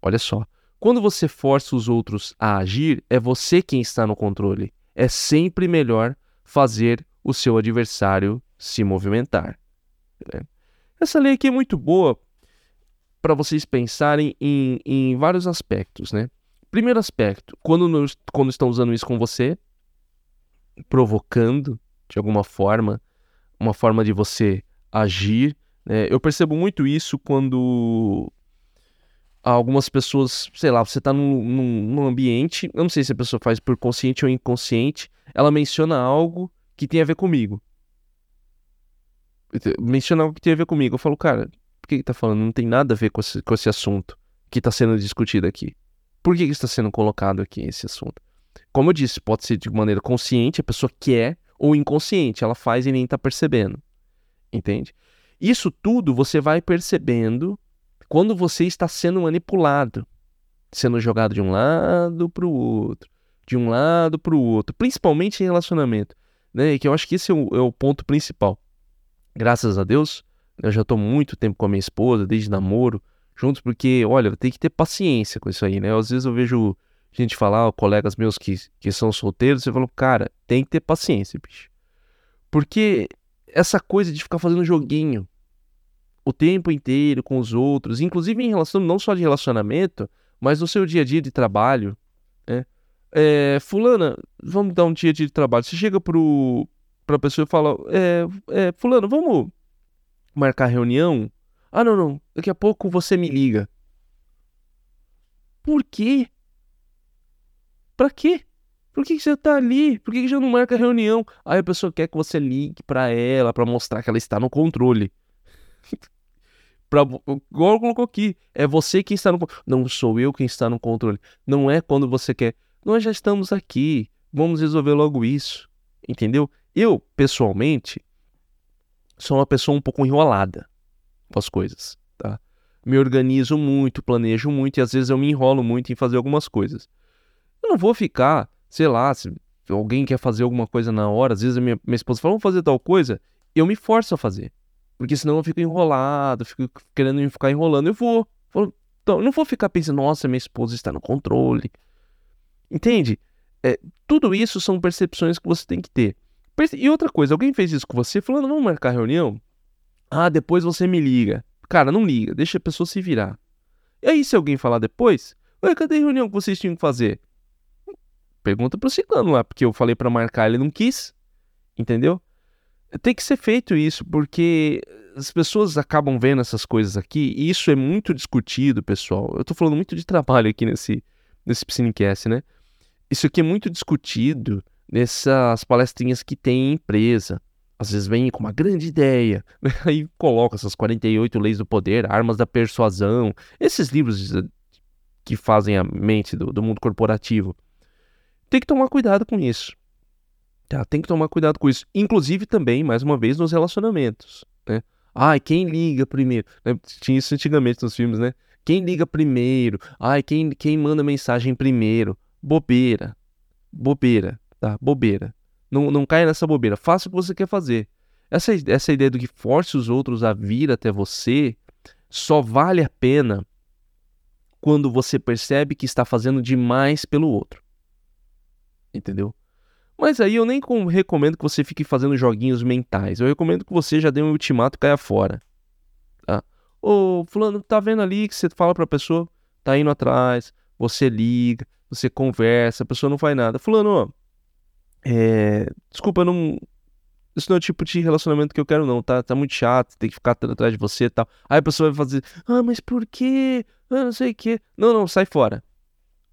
Olha só, quando você força os outros a agir, é você quem está no controle. É sempre melhor fazer o seu adversário se movimentar. Né? Essa lei aqui é muito boa para vocês pensarem em, em, vários aspectos, né? Primeiro aspecto, quando, nos, quando estão usando isso com você, provocando de alguma forma, uma forma de você agir. Né? Eu percebo muito isso quando algumas pessoas, sei lá, você está num, num, ambiente, eu não sei se a pessoa faz por consciente ou inconsciente, ela menciona algo que tem a ver comigo. Menciona algo que tem a ver comigo. Eu falo, cara, por que está falando? Não tem nada a ver com esse, com esse assunto que está sendo discutido aqui. Por que, está sendo colocado aqui esse assunto? Como eu disse, pode ser de maneira consciente, a pessoa quer, ou inconsciente, ela faz e nem está percebendo entende? Isso tudo você vai percebendo quando você está sendo manipulado, sendo jogado de um lado para o outro, de um lado para o outro, principalmente em relacionamento, né? Que eu acho que esse é o, é o ponto principal. Graças a Deus, eu já estou muito tempo com a minha esposa, desde namoro, juntos, porque, olha, tem que ter paciência com isso aí, né? Às vezes eu vejo gente falar, colegas meus que, que são solteiros, você falou, cara, tem que ter paciência, bicho. Porque essa coisa de ficar fazendo joguinho o tempo inteiro com os outros, inclusive em relação não só de relacionamento, mas no seu dia a dia de trabalho, né? É, fulana, vamos dar um dia de trabalho. Você chega pro, pra pessoa e fala, é, é, fulano, vamos marcar reunião? Ah, não, não, daqui a pouco você me liga. Por quê? Pra quê? Por que, que você tá ali? Por que, que já não marca reunião? Aí a pessoa quer que você ligue pra ela, pra mostrar que ela está no controle. pra, igual colocou aqui, é você quem está no controle. Não sou eu quem está no controle. Não é quando você quer. Nós já estamos aqui. Vamos resolver logo isso. Entendeu? Eu, pessoalmente, sou uma pessoa um pouco enrolada com as coisas, tá? Me organizo muito, planejo muito e às vezes eu me enrolo muito em fazer algumas coisas. Eu não vou ficar, sei lá, se alguém quer fazer alguma coisa na hora, às vezes a minha, minha esposa fala, vamos fazer tal coisa, eu me forço a fazer. Porque senão eu fico enrolado, fico querendo ficar enrolando. Eu vou. então, eu não vou ficar pensando, nossa, minha esposa está no controle. Entende? É, tudo isso são percepções que você tem que ter. E outra coisa, alguém fez isso com você, falando, vamos marcar reunião? Ah, depois você me liga. Cara, não liga, deixa a pessoa se virar. E aí, se alguém falar depois, ué, cadê a reunião que vocês tinham que fazer? Pergunta pro ciclano lá, porque eu falei para marcar, ele não quis. Entendeu? Tem que ser feito isso, porque as pessoas acabam vendo essas coisas aqui, e isso é muito discutido, pessoal. Eu tô falando muito de trabalho aqui nesse, nesse Piscinecast, né? Isso aqui é muito discutido nessas palestrinhas que tem em empresa. Às vezes vem com uma grande ideia, né? aí coloca essas 48 leis do poder, armas da persuasão, esses livros que fazem a mente do, do mundo corporativo. Tem que tomar cuidado com isso. Tá, tem que tomar cuidado com isso. Inclusive também, mais uma vez, nos relacionamentos. Né? Ai, quem liga primeiro? Né? Tinha isso antigamente nos filmes, né? Quem liga primeiro? Ai, quem, quem manda mensagem primeiro? Bobeira. Bobeira, tá? Bobeira. Não, não caia nessa bobeira. Faça o que você quer fazer. Essa, essa ideia do que force os outros a vir até você só vale a pena quando você percebe que está fazendo demais pelo outro. Entendeu? Mas aí eu nem recomendo que você fique fazendo joguinhos mentais. Eu recomendo que você já dê um ultimato e caia fora. Tá? Ô, fulano, tá vendo ali que você fala pra pessoa, tá indo atrás, você liga, você conversa, a pessoa não faz nada. Fulano, ó, é... desculpa, não... Isso não é o tipo de relacionamento que eu quero, não, tá? Tá muito chato, tem que ficar atrás de você e tal. Aí a pessoa vai fazer, ah, mas por quê? Ah, não sei o quê. Não, não, sai fora.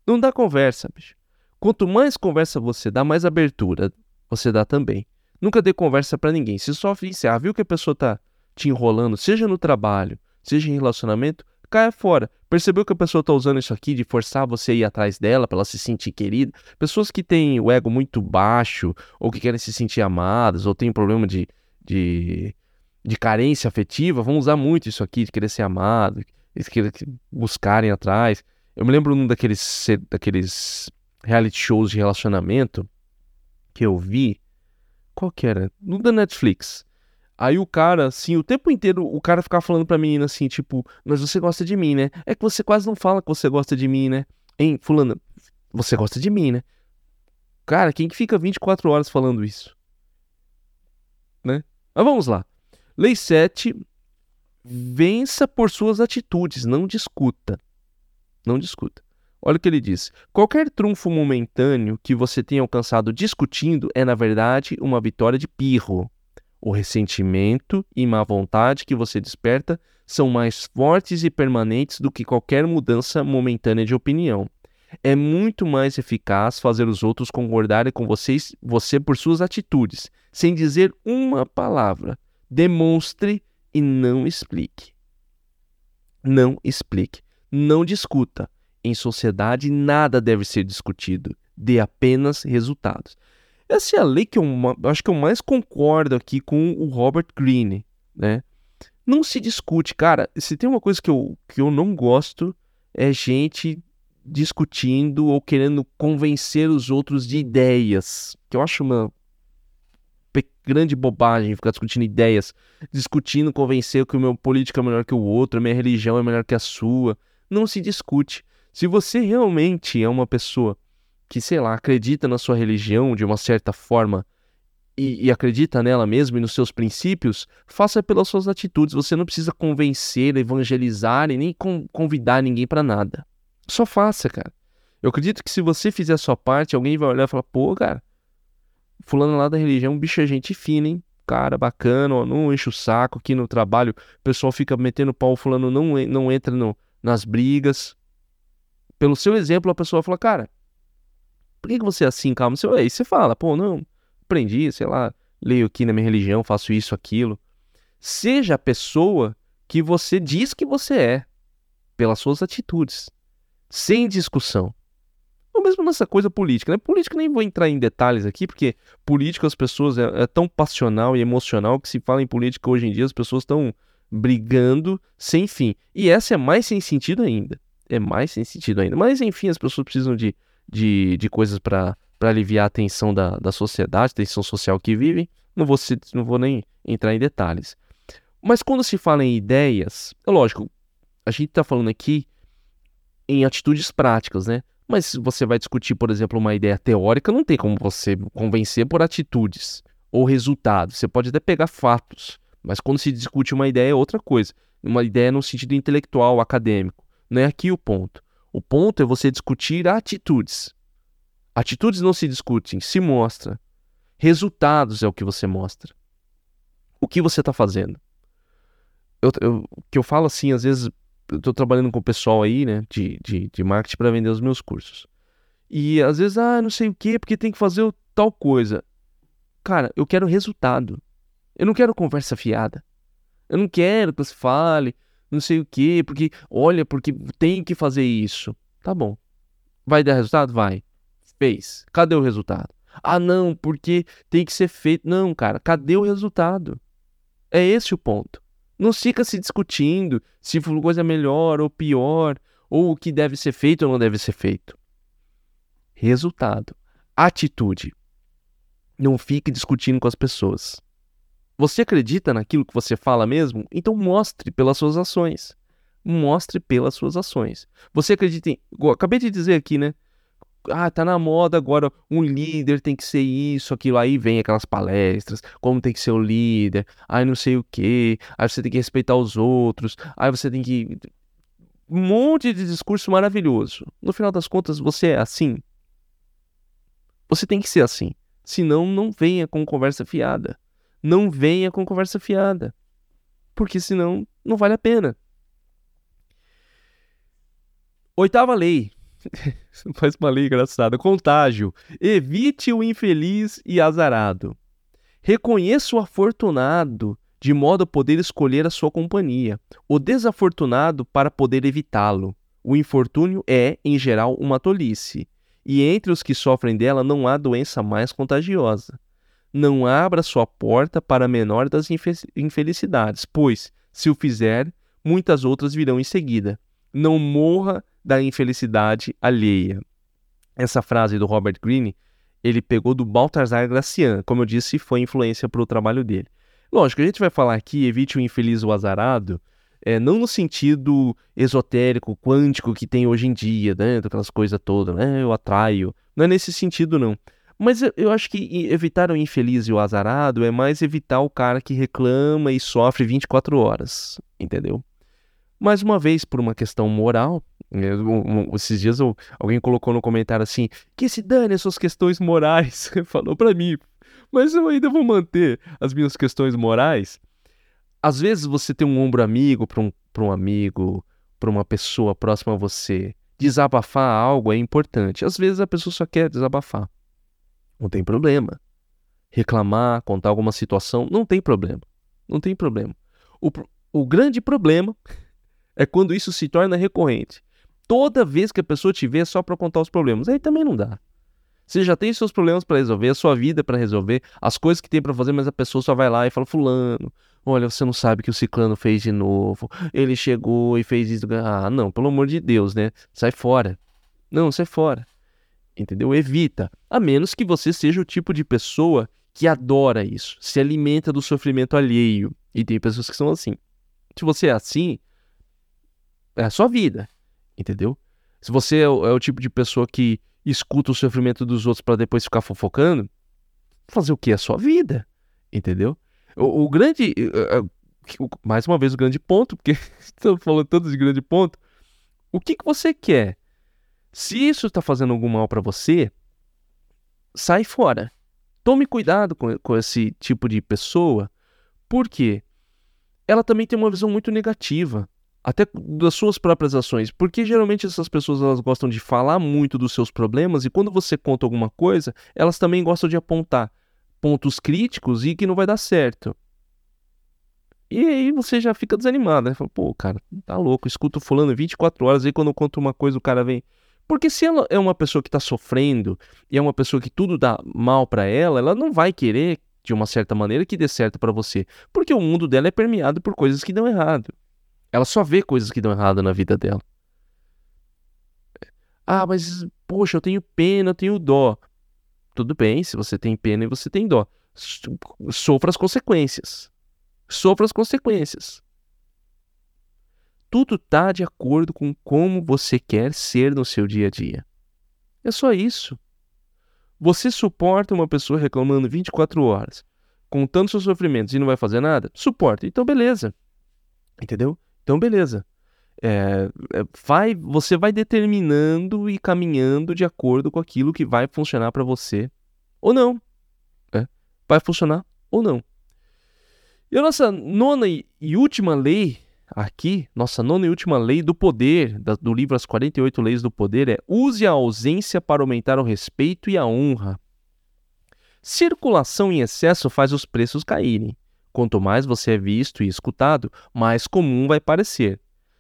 Não dá conversa, bicho. Quanto mais conversa você dá, mais abertura você dá também. Nunca dê conversa para ninguém. Se só ah, viu que a pessoa tá te enrolando, seja no trabalho, seja em relacionamento, caia fora. Percebeu que a pessoa tá usando isso aqui de forçar você a ir atrás dela para ela se sentir querida? Pessoas que têm o ego muito baixo, ou que querem se sentir amadas, ou têm problema de, de, de carência afetiva, vão usar muito isso aqui de querer ser amado, de querer buscarem atrás. Eu me lembro um daqueles, daqueles reality shows de relacionamento que eu vi. Qual que era? No da Netflix. Aí o cara, assim, o tempo inteiro, o cara ficava falando pra menina assim, tipo, mas você gosta de mim, né? É que você quase não fala que você gosta de mim, né? Hein, fulano, você gosta de mim, né? Cara, quem que fica 24 horas falando isso? Né? Mas vamos lá. Lei 7. Vença por suas atitudes, não discuta. Não discuta. Olha o que ele diz: qualquer trunfo momentâneo que você tenha alcançado discutindo é, na verdade, uma vitória de pirro. O ressentimento e má vontade que você desperta são mais fortes e permanentes do que qualquer mudança momentânea de opinião. É muito mais eficaz fazer os outros concordarem com vocês, você por suas atitudes, sem dizer uma palavra. Demonstre e não explique. Não explique. Não discuta em sociedade, nada deve ser discutido, dê apenas resultados. Essa é a lei que eu, acho que eu mais concordo aqui com o Robert Greene, né? Não se discute, cara. Se tem uma coisa que eu, que eu não gosto, é gente discutindo ou querendo convencer os outros de ideias. Que eu acho uma grande bobagem ficar discutindo ideias, discutindo, convencer que o meu político é melhor que o outro, a minha religião é melhor que a sua. Não se discute. Se você realmente é uma pessoa que, sei lá, acredita na sua religião de uma certa forma e, e, acredita nela mesmo e nos seus princípios, faça pelas suas atitudes. Você não precisa convencer, evangelizar e nem convidar ninguém para nada. Só faça, cara. Eu acredito que se você fizer a sua parte, alguém vai olhar e falar: pô, cara, fulano lá da religião, bicho é gente fina, hein? Cara bacana, ó, não enche o saco aqui no trabalho. O pessoal fica metendo pau, fulano não, não entra no, nas brigas. Pelo seu exemplo, a pessoa fala: cara, por que, você é assim, calma? Você, aí você fala: pô, não aprendi, sei lá, leio aqui na minha religião, faço isso, aquilo. Seja a pessoa que você diz que você é, pelas suas atitudes, sem discussão. Ou mesmo nessa coisa política, né? Política nem vou entrar em detalhes aqui, porque política as pessoas é, é tão passional e emocional que se fala em política hoje em dia as pessoas estão brigando sem fim. E essa é mais sem sentido ainda. É mais sem sentido ainda. Mas enfim, as pessoas precisam de, de, de coisas para aliviar a tensão da, da sociedade, a tensão social que vivem. Não vou, não vou nem entrar em detalhes. Mas quando se fala em ideias, é lógico, a gente está falando aqui em atitudes práticas, né? Mas se você vai discutir, por exemplo, uma ideia teórica, não tem como você convencer por atitudes ou resultados. Você pode até pegar fatos, mas quando se discute uma ideia é outra coisa. Uma ideia no sentido intelectual, acadêmico. Não é aqui o ponto. O ponto é você discutir atitudes. Atitudes não se discutem, se mostra. Resultados é o que você mostra. O que você está fazendo? Eu, eu, que eu falo assim, às vezes, eu estou trabalhando com o pessoal aí, né, de, de, de marketing para vender os meus cursos. E às vezes, ah, não sei o quê, porque tem que fazer tal coisa. Cara, eu quero resultado. Eu não quero conversa fiada. Eu não quero que você fale, não sei o quê, porque, olha, porque tem que fazer isso. Tá bom. Vai dar resultado? Vai fez? Cadê o resultado? Ah, não, porque tem que ser feito. Não, cara, cadê o resultado? É esse o ponto. Não fica se discutindo se coisa melhor ou pior, ou o que deve ser feito ou não deve ser feito. Resultado. Atitude. Não fique discutindo com as pessoas. Você acredita naquilo que você fala mesmo? Então mostre pelas suas ações. Mostre pelas suas ações. Você acredita em. Acabei de dizer aqui, né? ah, tá na moda agora, um líder tem que ser isso, aquilo. Aí vem aquelas palestras, como tem que ser o líder, aí não sei o que, aí você tem que respeitar os outros, aí você tem que. Um monte de discurso maravilhoso. No final das contas, você é assim. Você tem que ser assim. Senão, não venha com conversa fiada. Não venha com conversa fiada. Porque senão, não vale a pena. Oitava lei Faz uma lei engraçada. Contágio. Evite o infeliz e azarado. Reconheça o afortunado, de modo a poder escolher a sua companhia. O desafortunado para poder evitá-lo. O infortúnio é, em geral, uma tolice. E entre os que sofrem dela não há doença mais contagiosa. Não abra sua porta para a menor das infelicidades, pois, se o fizer, muitas outras virão em seguida. Não morra da infelicidade alheia. Essa frase do Robert Greene, ele pegou do Baltazar Gracian, como eu disse, foi influência para o trabalho dele. Lógico, a gente vai falar aqui, evite o infeliz ou azarado, é, não no sentido esotérico, quântico que tem hoje em dia, né, aquelas coisas todas, né, eu atraio, não é nesse sentido não. Mas eu, acho que evitar o infeliz e o azarado é mais evitar o cara que reclama e sofre 24 horas, entendeu? Mais uma vez, por uma questão moral, esses dias eu, alguém colocou no comentário assim: que se dane as suas questões morais, falou para mim, mas eu ainda vou manter as minhas questões morais. Às vezes você tem um ombro amigo para um, um amigo, para uma pessoa próxima a você. Desabafar algo é importante. Às vezes a pessoa só quer desabafar. Não tem problema. Reclamar, contar alguma situação, não tem problema. Não tem problema. O, o grande problema é quando isso se torna recorrente. Toda vez que a pessoa te vê é só para contar os problemas, aí também não dá. Você já tem seus problemas para resolver, a sua vida para resolver, as coisas que tem para fazer, mas a pessoa só vai lá e fala: Fulano, Olha, você não sabe que o ciclano fez de novo. Ele chegou e fez isso. Ah, não, pelo amor de Deus, né? Sai fora. Não, sai fora. Entendeu? Evita. A menos que você seja o tipo de pessoa que adora isso, se alimenta do sofrimento alheio. E tem pessoas que são assim. Se você é assim, é a sua vida. Entendeu? Se você é o, é o tipo de pessoa que escuta o sofrimento dos outros para depois ficar fofocando, fazer o que? É a sua vida. Entendeu? O, o grande. Uh, mais uma vez, o grande ponto, porque estou falando tanto de grande ponto. O que, que você quer? Se isso está fazendo algum mal para você, sai fora. Tome cuidado com, com esse tipo de pessoa, porque ela também tem uma visão muito negativa até das suas próprias ações, porque geralmente essas pessoas elas gostam de falar muito dos seus problemas e quando você conta alguma coisa, elas também gostam de apontar pontos críticos e que não vai dar certo. E aí você já fica desanimado, né? Fala, Pô, cara, tá louco, escuto fulano 24 horas, aí quando eu conto uma coisa o cara vem. Porque se ela é uma pessoa que tá sofrendo e é uma pessoa que tudo dá mal para ela, ela não vai querer, de uma certa maneira, que dê certo para você. Porque o mundo dela é permeado por coisas que dão errado. Ela só vê coisas que dão errado na vida dela. Ah, mas, poxa, eu tenho pena, eu tenho dó tudo bem, se você tem pena e você tem dó. Sofra as consequências. Sofra as consequências. Tudo está de acordo com como você quer ser no seu dia a dia. É só isso. Você suporta uma pessoa reclamando 24 horas, contando seus sofrimentos e não vai fazer nada? Suporta. Então, beleza. Entendeu? Então, beleza. É, é, vai, você vai determinando e caminhando de acordo com aquilo que vai funcionar para você ou não. É, vai funcionar ou não. E a nossa nona e última lei aqui, nossa nona e última lei do poder, do livro As 48 Leis do Poder, é use a ausência para aumentar o respeito e a honra. Circulação em excesso faz os preços caírem. Quanto mais você é visto e escutado, mais comum vai parecer.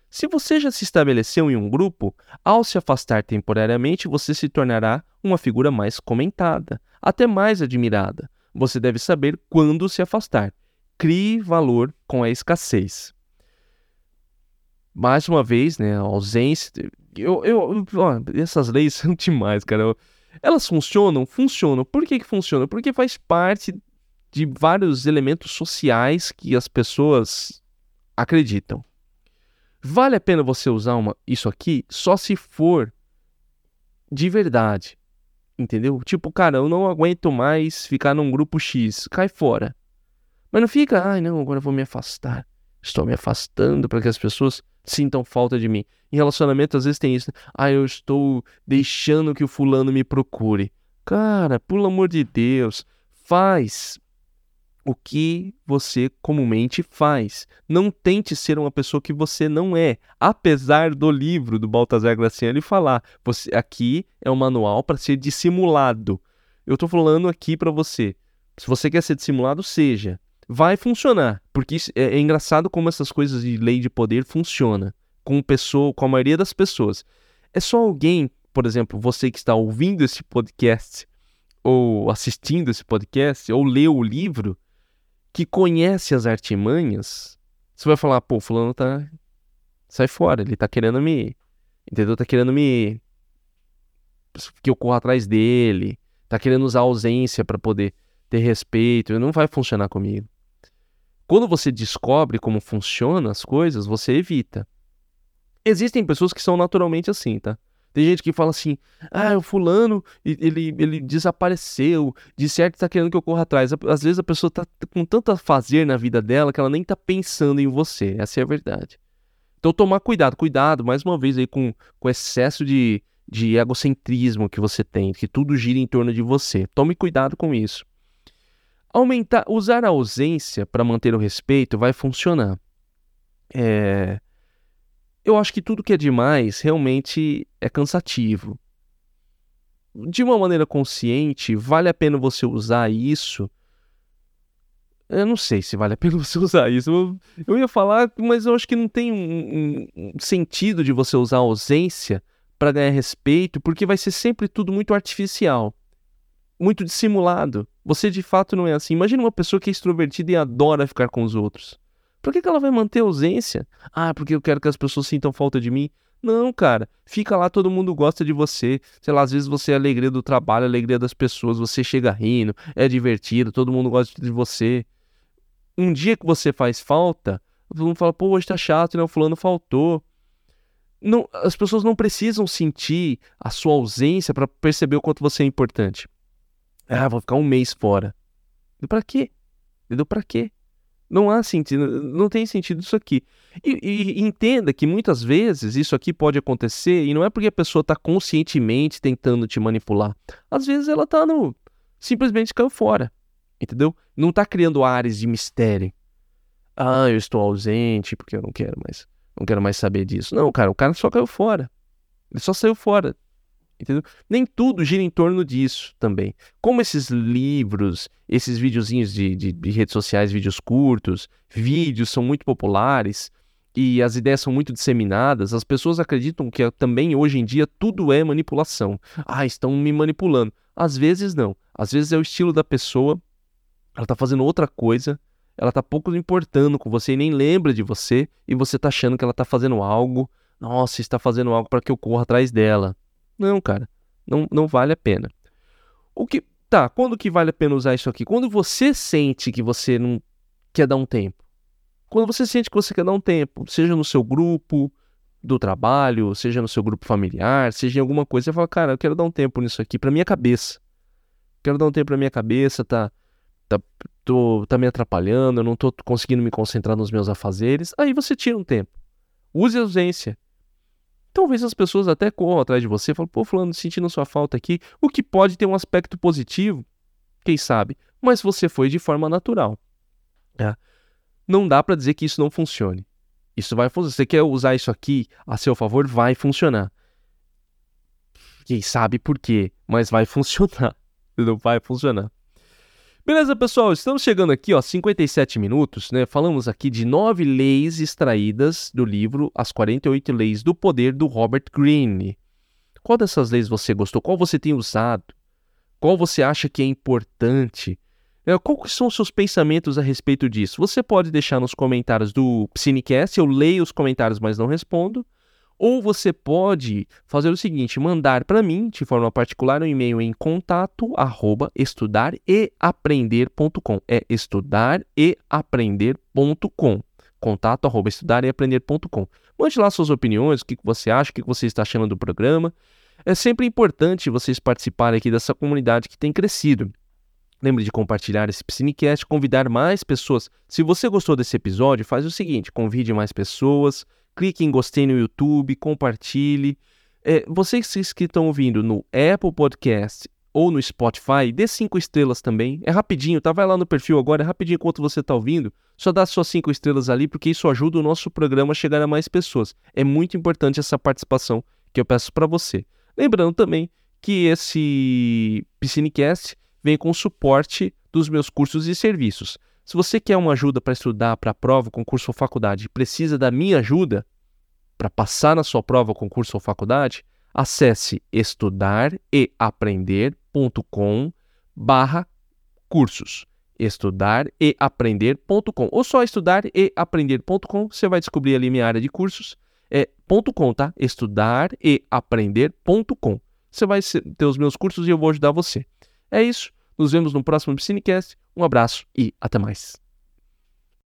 Se você já se estabeleceu em um grupo, ao se afastar temporariamente, você se tornará uma figura mais comentada, até mais admirada. Você deve saber quando se afastar. Crie valor com a escassez. Mais uma vez, né, a ausência. Eu, eu, ó, essas leis são demais, cara. Elas funcionam? Funcionam. Por que, que funcionam? Porque faz parte de vários elementos sociais que as pessoas acreditam. Vale a pena você usar uma, isso aqui só se for de verdade. Entendeu? Tipo, cara, eu não aguento mais ficar num grupo X. Cai fora. Mas não fica, ai não, agora eu vou me afastar. Estou me afastando para que as pessoas sintam falta de mim. Em relacionamento, às vezes tem isso. Né? Ah, eu estou deixando que o fulano me procure. Cara, pelo amor de Deus, faz o que você comumente faz. Não tente ser uma pessoa que você não é. Apesar do livro do Baltazar Graciani falar, você aqui é um manual para ser dissimulado. Eu estou falando aqui para você. Se você quer ser dissimulado, seja. Vai funcionar, porque é, é engraçado como essas coisas de lei de poder funciona com pessoa, com a maioria das pessoas. É só alguém, por exemplo, você que está ouvindo esse podcast ou assistindo esse podcast ou leu o livro, que conhece as artimanhas, você vai falar, pô, fulano tá. Sai fora, ele tá querendo me. Entendeu? Tá querendo me. Que eu corra atrás dele. Tá querendo usar ausência para poder ter respeito. Não vai funcionar comigo. Quando você descobre como funcionam as coisas, você evita. Existem pessoas que são naturalmente assim, tá? Tem gente que fala assim: ah, o fulano, ele, ele desapareceu, de certo tá querendo que eu corra atrás. Às vezes a pessoa tá com tanto a fazer na vida dela que ela nem tá pensando em você. Essa é a verdade. Então tomar cuidado, cuidado, mais uma vez aí com o excesso de, de egocentrismo que você tem, que tudo gira em torno de você. Tome cuidado com isso. Aumentar, usar a ausência para manter o respeito vai funcionar. É, eu acho que tudo que é demais realmente é cansativo. De uma maneira consciente, vale a pena você usar isso? Eu não sei se vale a pena você usar isso. Eu, ia falar, mas eu acho que não tem um, um, sentido de você usar ausência para ganhar respeito, porque vai ser sempre tudo muito artificial. Muito dissimulado. Você de fato não é assim. Imagina uma pessoa que é extrovertida e adora ficar com os outros. Por que, que ela vai manter ausência? Ah, porque eu quero que as pessoas sintam falta de mim. Não, cara. Fica lá, todo mundo gosta de você. Sei lá, às vezes você é a alegria do trabalho, a alegria das pessoas. Você chega rindo, é divertido, todo mundo gosta de você. Um dia que você faz falta, todo mundo fala, pô, hoje tá chato, né? O fulano faltou. Não, as pessoas não precisam sentir a sua ausência para perceber o quanto você é importante. Ah, vou ficar um mês fora. Pra quê? Deu pra quê? Não há sentido, não tem sentido isso aqui. E, e, entenda que muitas vezes isso aqui pode acontecer e não é porque a pessoa está conscientemente tentando te manipular. Às vezes ela está no. simplesmente caiu fora. Entendeu? Não está criando áreas de mistério. Ah, eu estou ausente porque eu não quero mais. Não quero mais saber disso. Não, cara, o cara só caiu fora. Ele só saiu fora. Entendeu? Nem tudo gira em torno disso também. Como esses livros, esses videozinhos de, de, de, redes sociais, vídeos curtos, vídeos são muito populares e as ideias são muito disseminadas, as pessoas acreditam que também hoje em dia tudo é manipulação. Ah, estão me manipulando. Às vezes não. Às vezes é o estilo da pessoa, ela está fazendo outra coisa, ela está pouco importando com você e nem lembra de você, e você está achando que ela está fazendo algo. Nossa, está fazendo algo para que eu corra atrás dela. Não, cara, não, não vale a pena. O que tá? Quando que vale a pena usar isso aqui? Quando você sente que você não quer dar um tempo. Quando você sente que você quer dar um tempo, seja no seu grupo do trabalho, seja no seu grupo familiar, seja em alguma coisa, você fala, cara, eu quero dar um tempo nisso aqui para minha cabeça. Quero dar um tempo para minha cabeça, tá tá tô, tá me atrapalhando, eu não tô conseguindo me concentrar nos meus afazeres. Aí você tira um tempo. Use a ausência. Talvez as pessoas até corram atrás de você e falam, pô, fulano, sentindo sua falta aqui, o que pode ter um aspecto positivo, quem sabe, mas você foi de forma natural. É. Não dá para dizer que isso não funcione. Isso vai funcionar. Você quer usar isso aqui a seu favor, vai funcionar. Quem sabe por quê, mas vai funcionar. Não vai funcionar. Beleza, pessoal? Estamos chegando aqui, ó, 57 minutos, né? Falamos aqui de nove leis extraídas do livro As 48 Leis do Poder do Robert Greene. Qual dessas leis você gostou? Qual você tem usado? Qual você acha que é importante? É, quais são os seus pensamentos a respeito disso? Você pode deixar nos comentários do Cinecast, eu leio os comentários, mas não respondo. Ou você pode fazer o seguinte, mandar para mim, de forma particular, um e-mail em contato arroba estudareaprender.com. É estudareaprender.com. Contato arroba estudareaprender.com. Mande lá suas opiniões, o que você acha, o que você está achando do programa. É sempre importante vocês participarem aqui dessa comunidade que tem crescido. Lembre de compartilhar esse Piscinecast, convidar mais pessoas. Se você gostou desse episódio, faz o seguinte: convide mais pessoas, clique em gostei no YouTube, compartilhe. É, vocês que estão ouvindo no Apple Podcast ou no Spotify, dê cinco estrelas também. É rapidinho, tá? Vai lá no perfil agora, é rapidinho enquanto você está ouvindo. Só dá suas cinco estrelas ali, porque isso ajuda o nosso programa a chegar a mais pessoas. É muito importante essa participação que eu peço para você. Lembrando também que esse Piscinecast vem com suporte dos meus cursos e serviços. Se você quer uma ajuda para estudar para a prova, concurso ou faculdade, precisa da minha ajuda para passar na sua prova, concurso ou faculdade, acesse estudareaprender.com barra cursos. estudareaprender.com ou só estudareaprender.com, você vai descobrir ali minha área de cursos. É ponto .com, tá? estudareaprender.com. Você vai ter os meus cursos e eu vou ajudar você. É isso. Nos vemos no próximo Piscinecast. Um abraço e até mais.